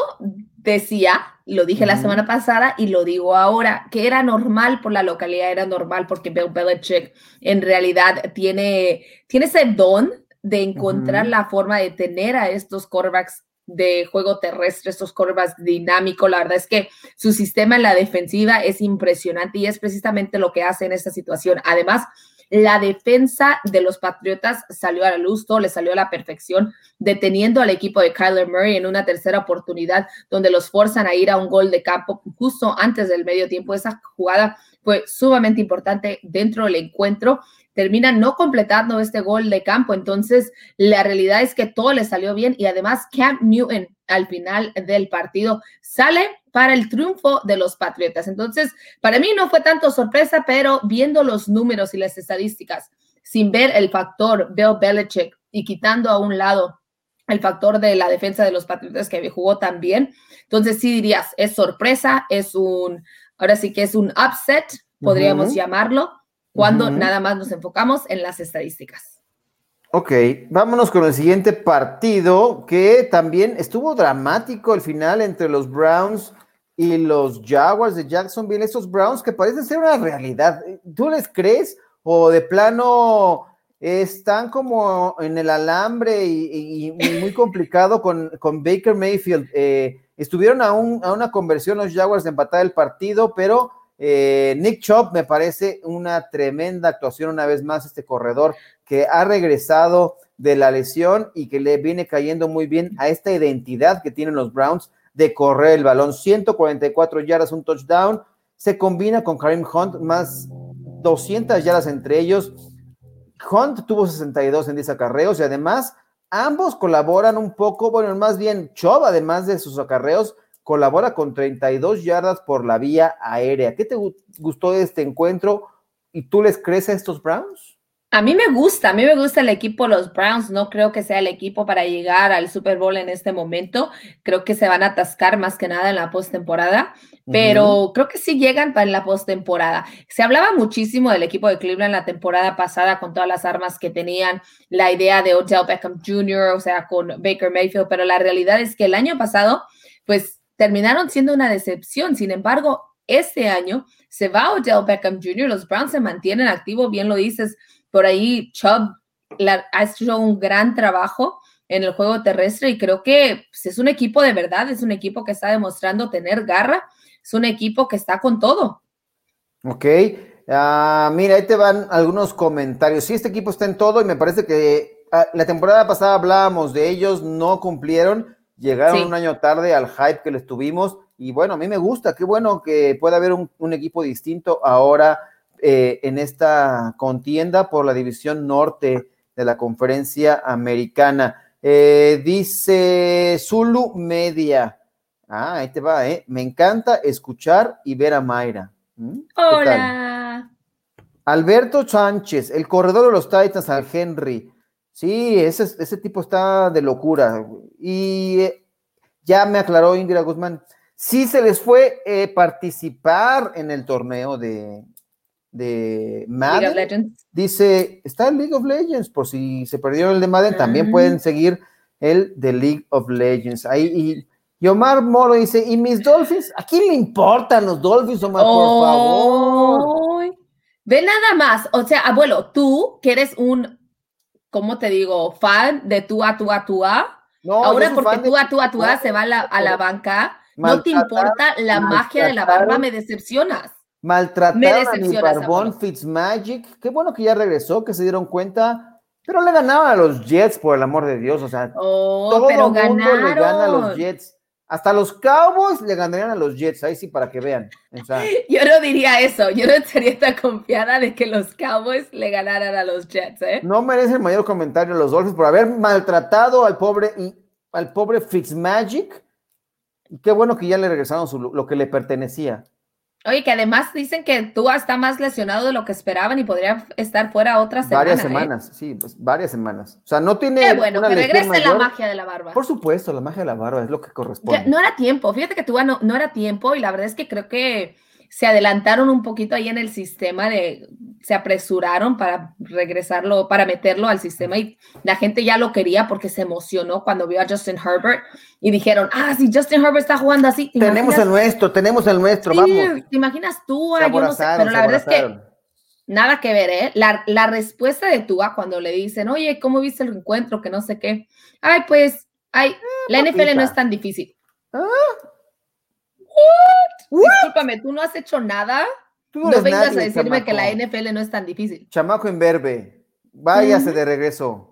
decía, lo dije la semana pasada y lo digo ahora, que era normal por la localidad, era normal porque Bill Belichick en realidad tiene, tiene ese don de encontrar la forma de tener a estos quarterbacks de juego terrestre, estos quarterbacks dinámicos. La verdad es que su sistema en la defensiva es impresionante y es precisamente lo que hace en esta situación. Además, la defensa de los Patriotas salió a la luz, todo le salió a la perfección, deteniendo al equipo de Kyler Murray en una tercera oportunidad donde los forzan a ir a un gol de campo justo antes del medio tiempo. Esa jugada fue sumamente importante dentro del encuentro termina no completando este gol de campo. Entonces, la realidad es que todo le salió bien y además Cam Newton al final del partido sale para el triunfo de los Patriotas. Entonces, para mí no fue tanto sorpresa, pero viendo los números y las estadísticas, sin ver el factor Bill Belichick y quitando a un lado el factor de la defensa de los Patriotas que jugó también, entonces sí dirías, es sorpresa, es un, ahora sí que es un upset, podríamos llamarlo, cuando nada más nos enfocamos en las estadísticas. Ok, vámonos con el siguiente partido, que también estuvo dramático el final entre los Browns y los Jaguars de Jacksonville, esos Browns que parecen ser una realidad. ¿Tú les crees? ¿O de plano están como en el alambre y, muy complicado con, con Baker Mayfield? Eh, estuvieron a, una conversión los Jaguars de empatar el partido, pero eh, Nick Chop me parece una tremenda actuación una vez más, este corredor que ha regresado de la lesión y que le viene cayendo muy bien a esta identidad que tienen los Browns de correr el balón. 144 yardas, un touchdown. Se combina con Karim Hunt, más 200 yardas entre ellos. Hunt tuvo 62 en 10 acarreos y además ambos colaboran un poco, bueno, más bien Chop, además de sus acarreos, colabora con 32 yardas por la vía aérea. ¿Qué te gustó de este encuentro? ¿Y tú les crees a estos Browns? A mí me gusta, a mí me gusta el equipo, los Browns. No creo que sea el equipo para llegar al Super Bowl en este momento. Creo que se van a atascar más que nada en la postemporada, pero creo que sí llegan para la postemporada. Se hablaba muchísimo del equipo de Cleveland la temporada pasada con todas las armas que tenían, la idea de Odell Beckham Jr., o sea, con Baker Mayfield, pero la realidad es que el año pasado, pues terminaron siendo una decepción. Sin embargo, este año se va Odell Beckham Jr., los Browns se mantienen activos, bien lo dices por ahí Chubb ha hecho un gran trabajo en el juego terrestre y creo que pues, es un equipo de verdad, es un equipo que está demostrando tener garra, es un equipo que está con todo. Ok, ah, mira, ahí te van algunos comentarios. Sí, este equipo está en todo y me parece que ah, la temporada pasada hablábamos de ellos, no cumplieron, llegaron un año tarde al hype que les tuvimos y bueno, a mí me gusta, qué bueno que pueda haber un equipo distinto ahora eh, en esta contienda por la división norte de la conferencia americana. Eh, dice Zulu Media. Ah, ahí te va, ¿eh? Me encanta escuchar y ver a Mayra. ¿Mm? Hola. Alberto Sánchez, el corredor de los Titans al Henry. Sí, ese, ese tipo está de locura. Y eh, ya me aclaró Indira Guzmán. Sí se les fue participar en el torneo de, de Madden. Dice, está el League of Legends, por si se perdió el de Madden, también pueden seguir el de League of Legends. Ahí, y, Omar Moro dice, ¿y mis Dolphins? ¿A quién le importan los Dolphins, Omar, por favor? Ve nada más, o sea, abuelo, tú que eres un, ¿cómo te digo? Fan de tú a tú a tú a. Ahora porque tú a tú a tú a se va a la, a la banca, no te importa la magia de la barba, me decepcionas. Maltrataron a mi barbón Fitzmagic. Qué bueno que ya regresó, que se dieron cuenta. Pero le ganaban a los Jets, por el amor de Dios. O sea, oh, todo el mundo le gana a los Jets. Hasta los Cowboys le ganarían a los Jets, ahí sí, para que vean. yo no diría eso, yo no estaría tan confiada de que los Cowboys le ganaran a los Jets, ¿eh? No merece el mayor comentario los Dolphins por haber maltratado al pobre, al pobre Fitzmagic. Y qué bueno que ya le regresaron lo que le pertenecía. Oye, que además dicen que tú está más lesionado de lo que esperaban y podría estar fuera otras semanas. Varias ¿eh? semanas, sí, pues varias semanas. O sea, no tiene. Qué bueno, que regrese la magia de la barba. Por supuesto, la magia de la barba es lo que corresponde. no era tiempo, fíjate que tú no, no era tiempo y la verdad es que creo que se adelantaron un poquito ahí en el sistema de, se apresuraron para regresarlo, para meterlo al sistema y la gente ya lo quería porque se emocionó cuando vio a Justin Herbert y dijeron, ah, si Justin Herbert está jugando así. Tenemos el nuestro, tenemos el nuestro, sí, vamos. ¿Te imaginas tú? Yo no sé, pero la verdad es que nada que ver, ¿eh? La, la respuesta de Tua cuando le dicen, oye, ¿cómo viste el encuentro? Que no sé qué. Ay, pues, ay, ah, la NFL no es tan difícil. ¿Ah? Discúlpame, ¿tú no has hecho nada? no vengas a decirme que la NFL no es tan difícil. Chamaco en verbe, váyase de regreso.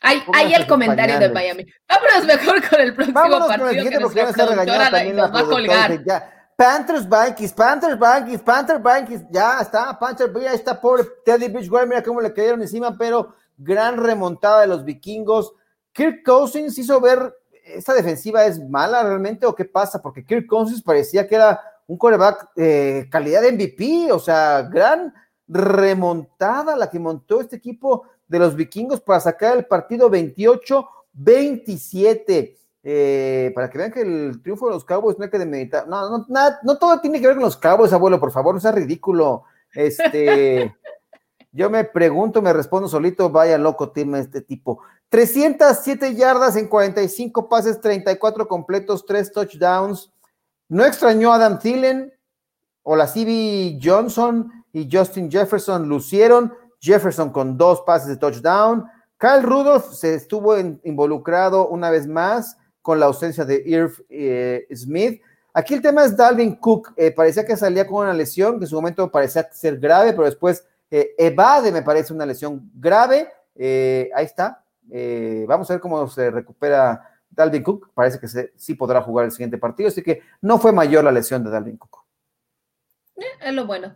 Hay, hay el comentario de Miami. Vámonos mejor con el próximo Vámonos partido con el que nuestra productora nos va a colgar. Ya. Panthers Vikings, Panthers Vikings, Panthers Vikings, ya está, Panthers, ya está pobre Teddy Bridgewater, mira cómo le cayeron encima, pero gran remontada de los vikingos. Kirk Cousins hizo ver esta defensiva es mala realmente o qué pasa? Porque Kirk Cousins parecía que era un coreback eh, calidad de MVP, o sea, gran remontada la que montó este equipo de los vikingos para sacar el partido 28-27. Eh, para que vean que el triunfo de los Cowboys no hay que demeditar. No, no, nada, no todo tiene que ver con los Cowboys, abuelo, por favor, no sea ridículo. Este, yo me pregunto, me respondo solito, vaya loco, tiene este tipo. 307 yardas en 45 pases, 34 completos, 3 touchdowns. No extrañó a Adam Thielen o la CB Johnson y Justin Jefferson lucieron. Jefferson con dos pases de touchdown. Kyle Rudolph se estuvo involucrado una vez más con la ausencia de Irv eh, Smith. Aquí el tema es Dalvin Cook. Eh, parecía que salía con una lesión que en su momento parecía ser grave, pero después eh, evade, me parece, una lesión grave. ahí está, vamos a ver cómo se recupera Dalvin Cook. Parece que sí podrá jugar el siguiente partido, así que no fue mayor la lesión de Dalvin Cook. Eh, es lo bueno.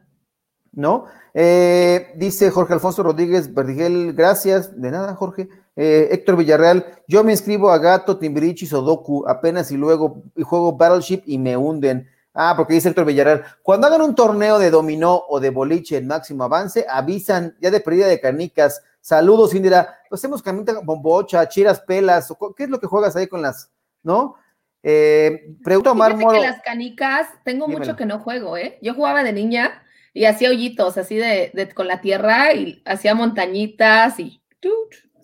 ¿No? Eh, dice Jorge Alfonso Rodríguez Verdigel, gracias. De nada, Jorge. Héctor Villarreal, yo me inscribo a Gato, Timbirichi, Sodoku, apenas y luego y juego Battleship y me hunden. Ah, porque dice Héctor Villarreal, cuando hagan un torneo de dominó o de boliche en máximo avance, avisan ya de pérdida de canicas. Saludos, Indira. Pues hacemos camita bombocha, chiras, pelas. ¿Qué es lo que juegas ahí con las, no? Eh, pregunto a Mar que las canicas, tengo mucho que no juego, ¿eh? Yo jugaba de niña y hacía hoyitos así de, con la tierra y hacía montañitas y...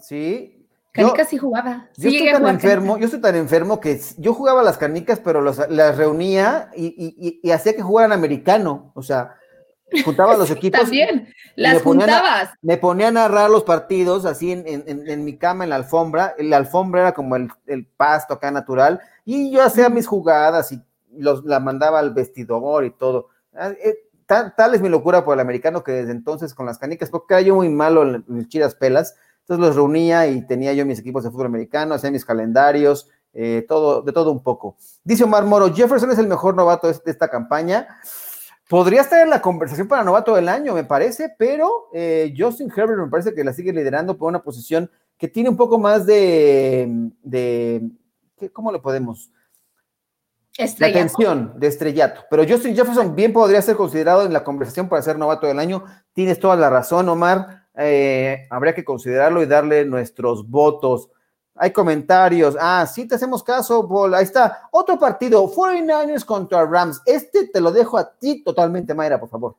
Sí, Canicas sí jugaba. yo estoy tan enfermo, yo estoy tan enfermo que yo jugaba las canicas, pero las reunía y, hacía que jugaran americano. O sea, juntaba los equipos. También, las juntabas. me ponía a narrar los partidos así en, mi cama, en la alfombra. La alfombra era como el, pasto acá natural. Y yo hacía mis jugadas y los, la mandaba al vestidor y todo. Ah, eh, tal, es mi locura por el americano que desde entonces con las canicas, porque era yo muy malo en, en chiras pelas entonces los reunía y tenía yo mis equipos de fútbol americano, hacía mis calendarios, eh, todo, de todo un poco. Dice Omar Moro, Jefferson es el mejor novato de esta campaña. Podría estar en la conversación para novato del año, me parece, pero eh, Justin Herbert me parece que la sigue liderando por una posición que tiene un poco más de, de ¿cómo le podemos? Estrellato. atención de estrellato. Pero Justin Jefferson bien podría ser considerado en la conversación para ser novato del año. Tienes toda la razón, Omar. Eh, habría que considerarlo y darle nuestros votos. Hay comentarios. Ah, sí, te hacemos caso, Paul. Ahí está. Otro partido, 49ers contra Rams. Este te lo dejo a ti totalmente, Mayra, por favor.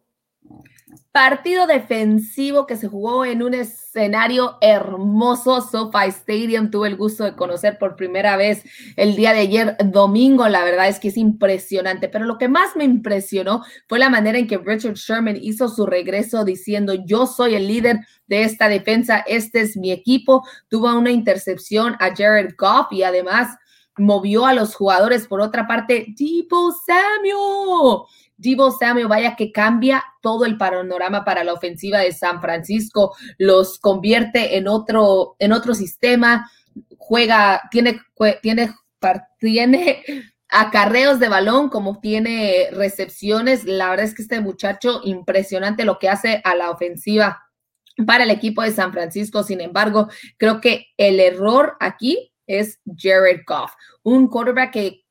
Partido defensivo que se jugó en un escenario hermoso, SoFi Stadium. Tuve el gusto de conocer por primera vez el día de ayer, domingo. La verdad es que es impresionante. Pero lo que más me impresionó fue la manera en que Richard Sherman hizo su regreso diciendo: Yo soy el líder de esta defensa, este es mi equipo. Tuvo una intercepción a Jared Goff y además movió a los jugadores. Por otra parte, Tipo Samuel Divo Samuel, vaya que cambia todo el panorama para la ofensiva de San Francisco, los convierte en otro, en otro sistema, juega, tiene, tiene, tiene acarreos de balón, como tiene recepciones. La verdad es que este muchacho, impresionante lo que hace a la ofensiva para el equipo de San Francisco. Sin embargo, creo que el error aquí es Jared Goff, un quarterback que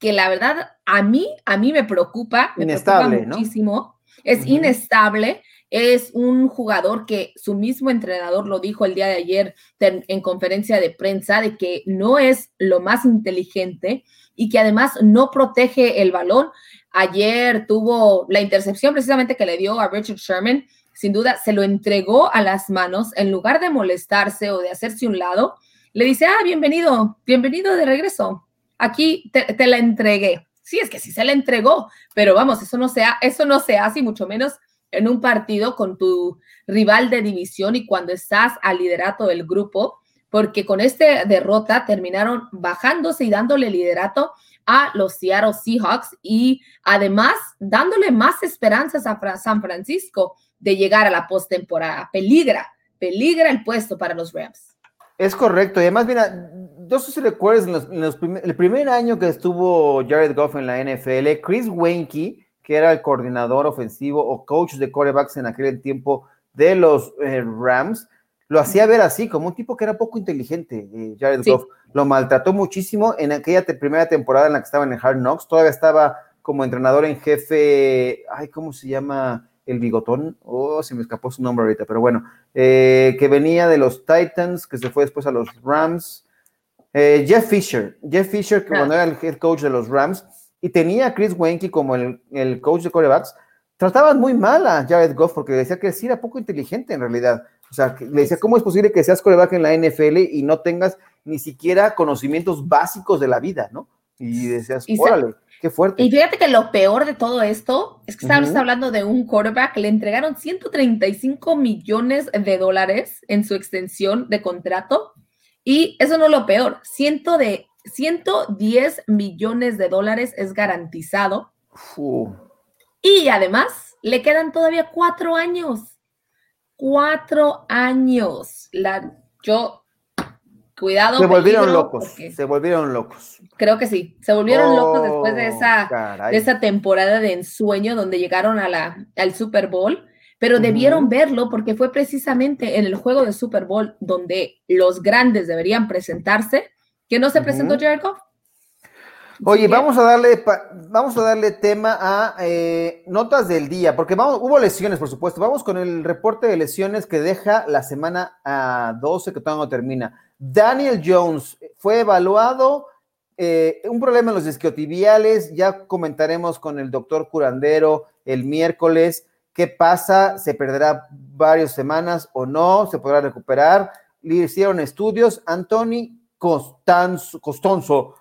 que la verdad a mí, a mí me preocupa, me inestable, muchísimo. Es inestable, es un jugador que su mismo entrenador lo dijo el día de ayer en conferencia de prensa, de que no es lo más inteligente y que además no protege el balón. Ayer tuvo la intercepción precisamente que le dio a Richard Sherman, sin duda se lo entregó a las manos en lugar de molestarse o de hacerse un lado. Le dice, ah, bienvenido, bienvenido de regreso aquí te, la entregué. Sí, es que sí se la entregó, pero vamos, eso no, se eso no se hace y mucho menos en un partido con tu rival de división y cuando estás al liderato del grupo, porque con esta derrota terminaron bajándose y dándole liderato a los Seattle Seahawks y además dándole más esperanzas a San Francisco de llegar a la postemporada. Peligra, peligra el puesto para los Rams. Es correcto. Y además, mira, no sé si recuerdas, en, el primer año que estuvo Jared Goff en la NFL, Chris Weinke, que era el coordinador ofensivo o coach de quarterbacks en aquel tiempo de los eh, Rams, lo hacía ver así, como un tipo que era poco inteligente, eh, Jared Goff. Lo maltrató muchísimo en aquella primera temporada en la que estaba en el Hard Knocks. Todavía estaba como entrenador en jefe, ay, ¿cómo se llama? El bigotón, oh, se me escapó su nombre ahorita, pero bueno, eh, que venía de los Titans, que se fue después a los Rams. Eh, Jeff Fisher, Jeff Fisher, que ah. cuando era el head coach de los Rams, y tenía a Chris Wenke como el, el coach de corebacks, trataban muy mal a Jared Goff porque decía que sí era poco inteligente en realidad. O sea, le decía, ¿cómo es posible que seas coreback en la NFL y no tengas ni siquiera conocimientos básicos de la vida, ¿no? Y decías, órale. Qué fuerte. Y fíjate que lo peor de todo esto es que estamos hablando de un quarterback, le entregaron 135 millones de dólares en su extensión de contrato y eso no es lo peor, Ciento de, 110 millones de dólares es garantizado. Y además le quedan todavía cuatro años. Cuatro años. La, yo Cuidado. Se volvieron locos. Se volvieron locos. Creo que sí. Se volvieron locos después de esa, de esa temporada de ensueño donde llegaron a la, al Super Bowl. Pero debieron verlo porque fue precisamente en el juego de Super Bowl donde los grandes deberían presentarse que no se presentó Jericho. Oye, vamos a darle vamos a darle tema a eh, notas del día, porque vamos, hubo lesiones, por supuesto. Vamos con el reporte de lesiones que deja la semana a 12 que todavía no termina. Daniel Jones fue evaluado, eh, un problema en los isquiotibiales, ya comentaremos con el doctor curandero el miércoles qué pasa, se perderá varias semanas o no, se podrá recuperar. Le hicieron estudios, Anthony Costanzo, Costonzo,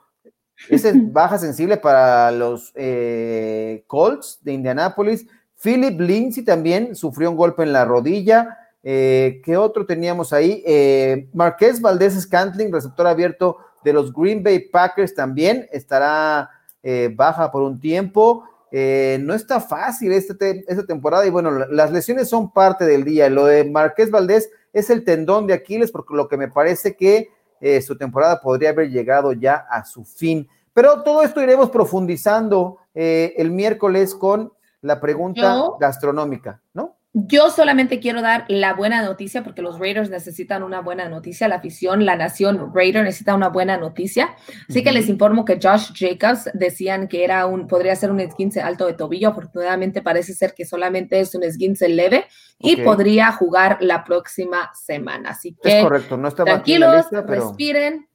esa es baja sensible para los eh, Colts de Indianápolis. Philip Lindsay también sufrió un golpe en la rodilla. Eh, ¿Qué otro teníamos ahí? Eh, Marqués Valdés Scantling, receptor abierto de los Green Bay Packers, también estará baja por un tiempo. no está fácil este esta temporada y bueno, las lesiones son parte del día. Lo de Marqués Valdés es el tendón de Aquiles, porque lo que me parece que eh, su temporada podría haber llegado ya a su fin. Pero todo esto iremos profundizando eh, el miércoles con la pregunta gastronómica, ¿no? Yo solamente quiero dar la buena noticia porque los Raiders necesitan una buena noticia, la afición, la nación Raider necesita una buena noticia. Así que les informo que Josh Jacobs decían que era un, podría ser un esguince alto de tobillo. Afortunadamente parece ser que solamente es un esguince leve y podría jugar la próxima semana. Así que es correcto, no está tranquilos, respiren.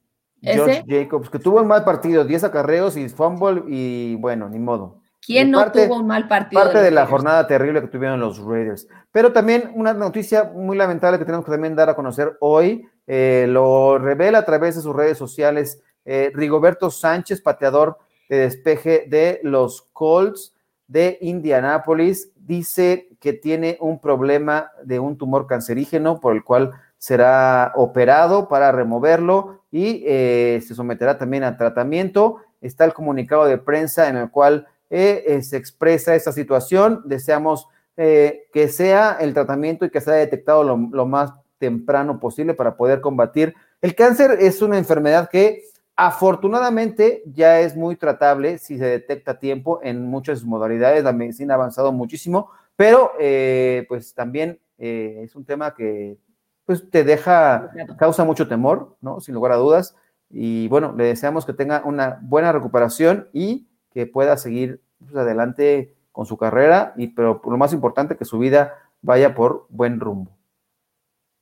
Josh Jacobs, que tuvo un mal partido, 10 acarreos y fumble y bueno, ni modo. ¿Quién no tuvo un mal partido? Parte de, la jornada terrible que tuvieron los Raiders. Pero también una noticia muy lamentable que tenemos que también dar a conocer hoy, eh, lo revela a través de sus redes sociales eh, Rigoberto Sánchez, pateador de despeje de los Colts de Indianápolis, dice que tiene un problema de un tumor cancerígeno por el cual será operado para removerlo y eh, se someterá también a tratamiento. Está el comunicado de prensa en el cual eh, se expresa esta situación. Deseamos eh, que sea el tratamiento y que sea detectado lo, más temprano posible para poder combatir. El cáncer es una enfermedad que afortunadamente ya es muy tratable si se detecta a tiempo en muchas modalidades. La medicina ha avanzado muchísimo, pero eh, pues también es un tema que pues te deja, causa mucho temor, ¿no? Sin lugar a dudas. Y bueno, le deseamos que tenga una buena recuperación y que pueda seguir pues, adelante con su carrera, y, pero lo más importante, que su vida vaya por buen rumbo.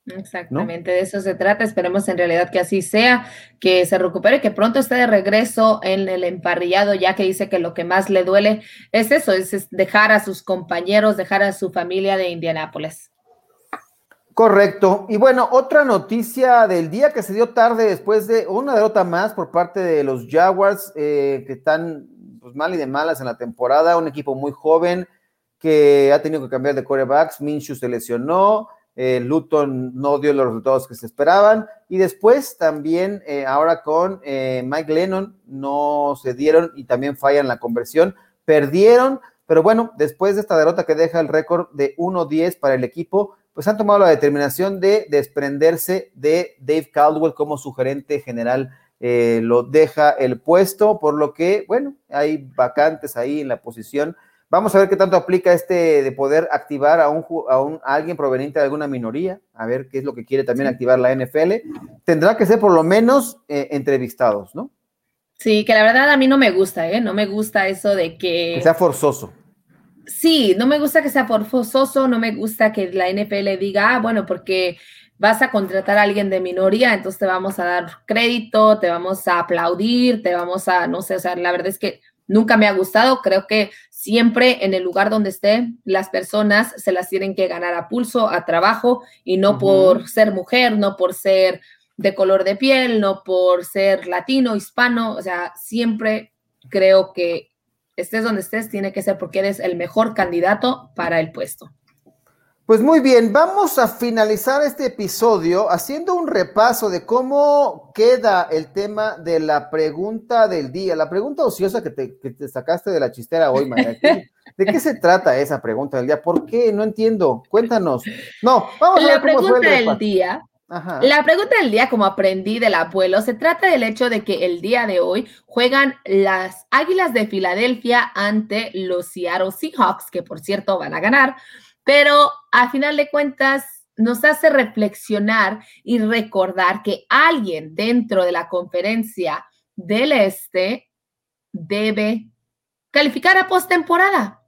Exactamente, de eso se trata. Esperemos en realidad que así sea, que se recupere, que pronto esté de regreso en el emparrillado, ya que dice que lo que más le duele es eso, es dejar a sus compañeros, dejar a su familia de Indianápolis. Correcto. Y bueno, otra noticia del día que se dio tarde después de una derrota más por parte de los Jaguars, eh, que están pues, mal y de malas en la temporada, un equipo muy joven que ha tenido que cambiar de quarterbacks, Minshew se lesionó, eh, Luton no dio los resultados que se esperaban, y después también eh, ahora con eh, Mike Lennon no se dieron y también fallan la conversión, perdieron, pero bueno, después de esta derrota que deja el récord de 1-10 para el equipo, pues han tomado la determinación de desprenderse de Dave Caldwell como su gerente general eh, lo deja el puesto, por lo que, bueno, hay vacantes ahí en la posición. Vamos a ver qué tanto aplica este de poder activar a, un, a, un, alguien proveniente de alguna minoría, a ver qué es lo que quiere también activar la NFL. Tendrá que ser por lo menos eh, entrevistados, ¿no? Sí, que la verdad a mí no me gusta, ¿eh? No me gusta eso de que... Que sea forzoso. Sí, no me gusta que sea forzoso, no me gusta que la NFL diga, ah, bueno, porque vas a contratar a alguien de minoría, entonces te vamos a dar crédito, te vamos a aplaudir, te vamos a, no sé, o sea, la verdad es que nunca me ha gustado, creo que siempre en el lugar donde esté, las personas se las tienen que ganar a pulso, a trabajo, y no por ser mujer, no por ser de color de piel, no por ser latino, hispano, o sea, siempre creo que estés donde estés, tiene que ser porque eres el mejor candidato para el puesto. Pues muy bien, vamos a finalizar este episodio haciendo un repaso de cómo queda el tema de la pregunta del día, la pregunta ociosa que te, sacaste de la chistera hoy, María. ¿De qué se trata esa pregunta del día? ¿Por qué? No entiendo. Cuéntanos. No, vamos a ver cómo pregunta del día. La pregunta del día, como aprendí del abuelo, se trata del hecho de que el día de hoy juegan las Águilas de Filadelfia ante los Seattle Seahawks, que por cierto van a ganar. Pero a final de cuentas nos hace reflexionar y recordar que alguien dentro de la conferencia del Este debe calificar a postemporada.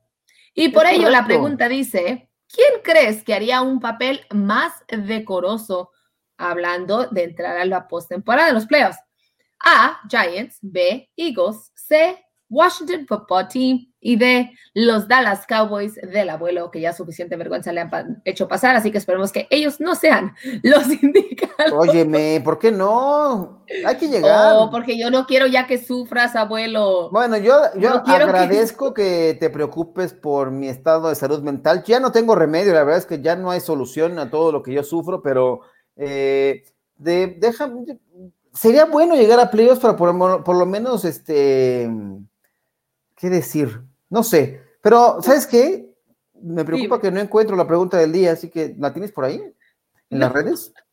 Y por ello la pregunta dice, ¿quién crees que haría un papel más decoroso hablando de entrar a la postemporada de los playoffs? A, Giants, B, Eagles, C, Washington Football Team y de los Dallas Cowboys del abuelo, que ya suficiente vergüenza le han hecho pasar, así que esperemos que ellos no sean los indicados. Óyeme, ¿por qué no? Hay que llegar. Oh, porque yo no quiero ya que sufras, abuelo. Bueno, yo, yo agradezco que... te preocupes por mi estado de salud mental. Ya no tengo remedio, la verdad es que ya no hay solución a todo lo que yo sufro, pero eh, de, sería bueno llegar a playoffs para por, por lo menos este ¿Qué decir? No sé. Pero, ¿sabes qué? Me preocupa que no encuentro la pregunta del día, así que ¿la tienes por ahí? ¿En las redes?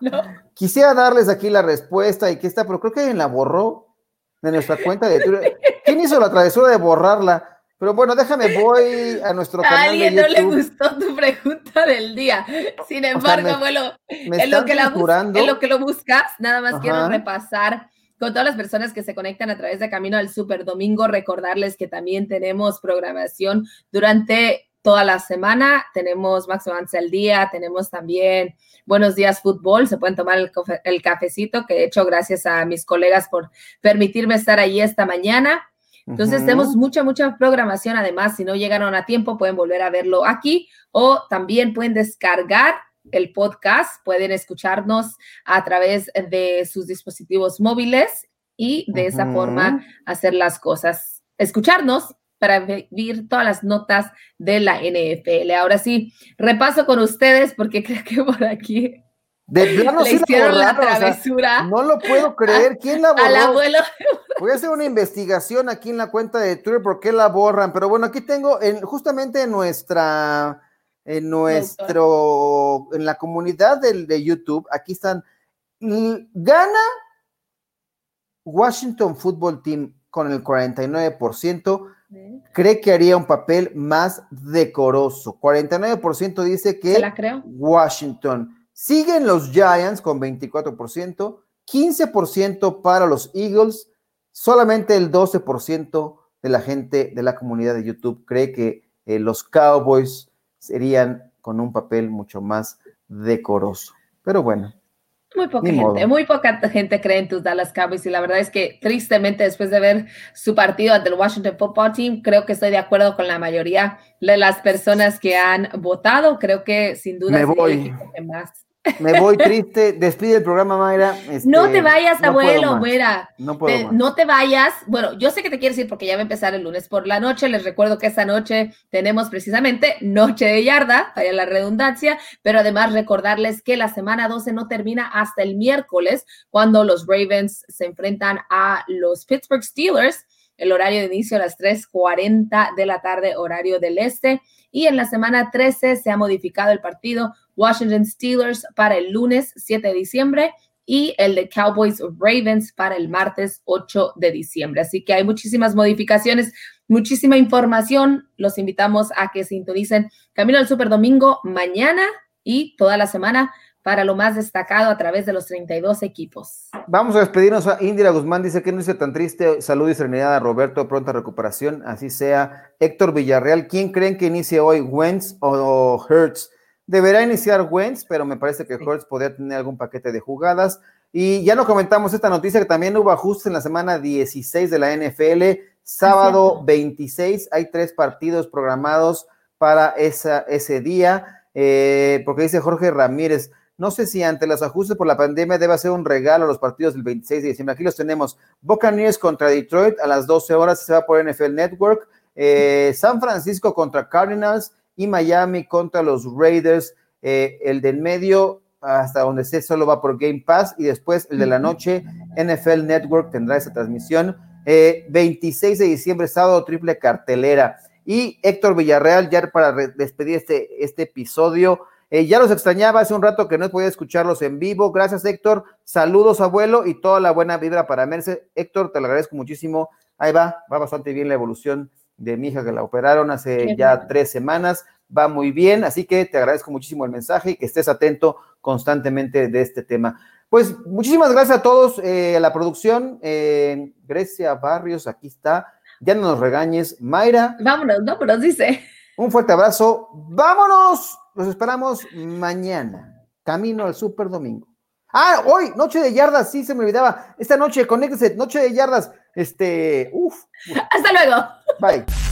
No. Quisiera darles aquí la respuesta y que está, pero creo que alguien la borró de nuestra cuenta de Twitter. ¿Quién hizo la travesura de borrarla? Pero bueno, déjame, voy a nuestro canal. A alguien no le gustó tu pregunta del día. Sin embargo, bueno, en, lo que la en lo que lo buscas, nada más quiero repasar con todas las personas que se conectan a través de Camino al Super Domingo, recordarles que también tenemos programación durante toda la semana. Tenemos Max Avance al día, tenemos también Buenos Días Fútbol, se pueden tomar el, cafecito, que he hecho gracias a mis colegas por permitirme estar ahí esta mañana. Entonces, tenemos mucha, mucha programación. Además, si no llegaron a tiempo, pueden volver a verlo aquí o también pueden descargar el podcast, pueden escucharnos a través de sus dispositivos móviles y de esa forma hacer las cosas, escucharnos para ver todas las notas de la NFL. Ahora sí, repaso con ustedes porque creo que por aquí de plano Le hicieron la, travesura. no lo puedo creer. ¿Quién la borró? Al abuelo. Voy a hacer una investigación aquí en la cuenta de Twitter por qué la borran. Pero bueno, aquí tengo en, justamente en nuestra en nuestro, en la comunidad de, de YouTube, aquí están, gana Washington Football Team con el 49%, cree que haría un papel más decoroso. 49% dice que Washington. Siguen los Giants con 24%, 15% para los Eagles, solamente el 12% de la gente de la comunidad de YouTube cree que eh, los Cowboys serían con un papel mucho más decoroso. Pero bueno. Muy poca gente, muy poca gente cree en tus Dallas Cowboys y la verdad es que tristemente después de ver su partido ante el Washington Football Team, creo que estoy de acuerdo con la mayoría de las personas que han votado. Creo que sin duda Me voy. más me voy triste. Despide el programa, Mayra. no te este, vayas, abuelo, güera. No puedo. no te vayas. Bueno, yo sé que te quieres ir porque ya va a empezar el lunes por la noche. Les recuerdo que esta noche tenemos precisamente Noche de Yarda, para la redundancia, pero además recordarles que la semana 12 no termina hasta el miércoles, cuando los Ravens se enfrentan a los Pittsburgh Steelers. El horario de inicio a las 3:40 de la tarde, horario del este. Y en la semana 13 se ha modificado el partido Washington Steelers para el lunes 7 de diciembre y el de Cowboys Ravens para el martes 8 de diciembre. Así que hay muchísimas modificaciones, muchísima información. Los invitamos a que sintonicen Camino al Super Domingo mañana y toda la semana para lo más destacado a través de los 32 equipos. Vamos a despedirnos. A Indira Guzmán, dice que no dice tan triste, salud y serenidad a Roberto, pronta recuperación, así sea. Héctor Villarreal, ¿quién creen que inicie hoy, Wentz o Hertz? Deberá iniciar Wentz, pero me parece que Hertz podría tener algún paquete de jugadas. Y ya no comentamos esta noticia que también hubo ajustes en la semana 16 de la NFL, sábado 26, hay tres partidos programados para esa, ese día, eh, porque dice Jorge Ramírez, no sé si ante los ajustes por la pandemia debe ser un regalo a los partidos del 26 de diciembre. Aquí los tenemos. Buccaneers contra Detroit a las 12 horas se va por NFL Network. Eh, San Francisco contra Cardinals y Miami contra los Raiders. Eh, el del medio hasta donde esté solo va por Game Pass y después el de la noche NFL Network tendrá esa transmisión. 26 eh, de diciembre, sábado triple cartelera. Y Héctor Villarreal, ya para despedir este, este episodio, eh, ya los extrañaba hace un rato que no podía escucharlos en vivo. Gracias, Héctor. Saludos, abuelo, y toda la buena vibra para Merce. Héctor, te lo agradezco muchísimo. Ahí va, va bastante bien la evolución de mi hija que la operaron hace ya tres semanas. Va muy bien, así que te agradezco muchísimo el mensaje y que estés atento constantemente de este tema. Pues muchísimas gracias a todos, eh, a la producción, eh, Grecia Barrios, aquí está, ya no nos regañes, Mayra. Vámonos, vámonos, dice. Un fuerte abrazo, vámonos, los esperamos mañana, camino al Super Domingo. Ah, hoy, noche de yardas, sí, se me olvidaba. Esta noche, conéctese, noche de yardas. Este, uff. Hasta luego. Bye.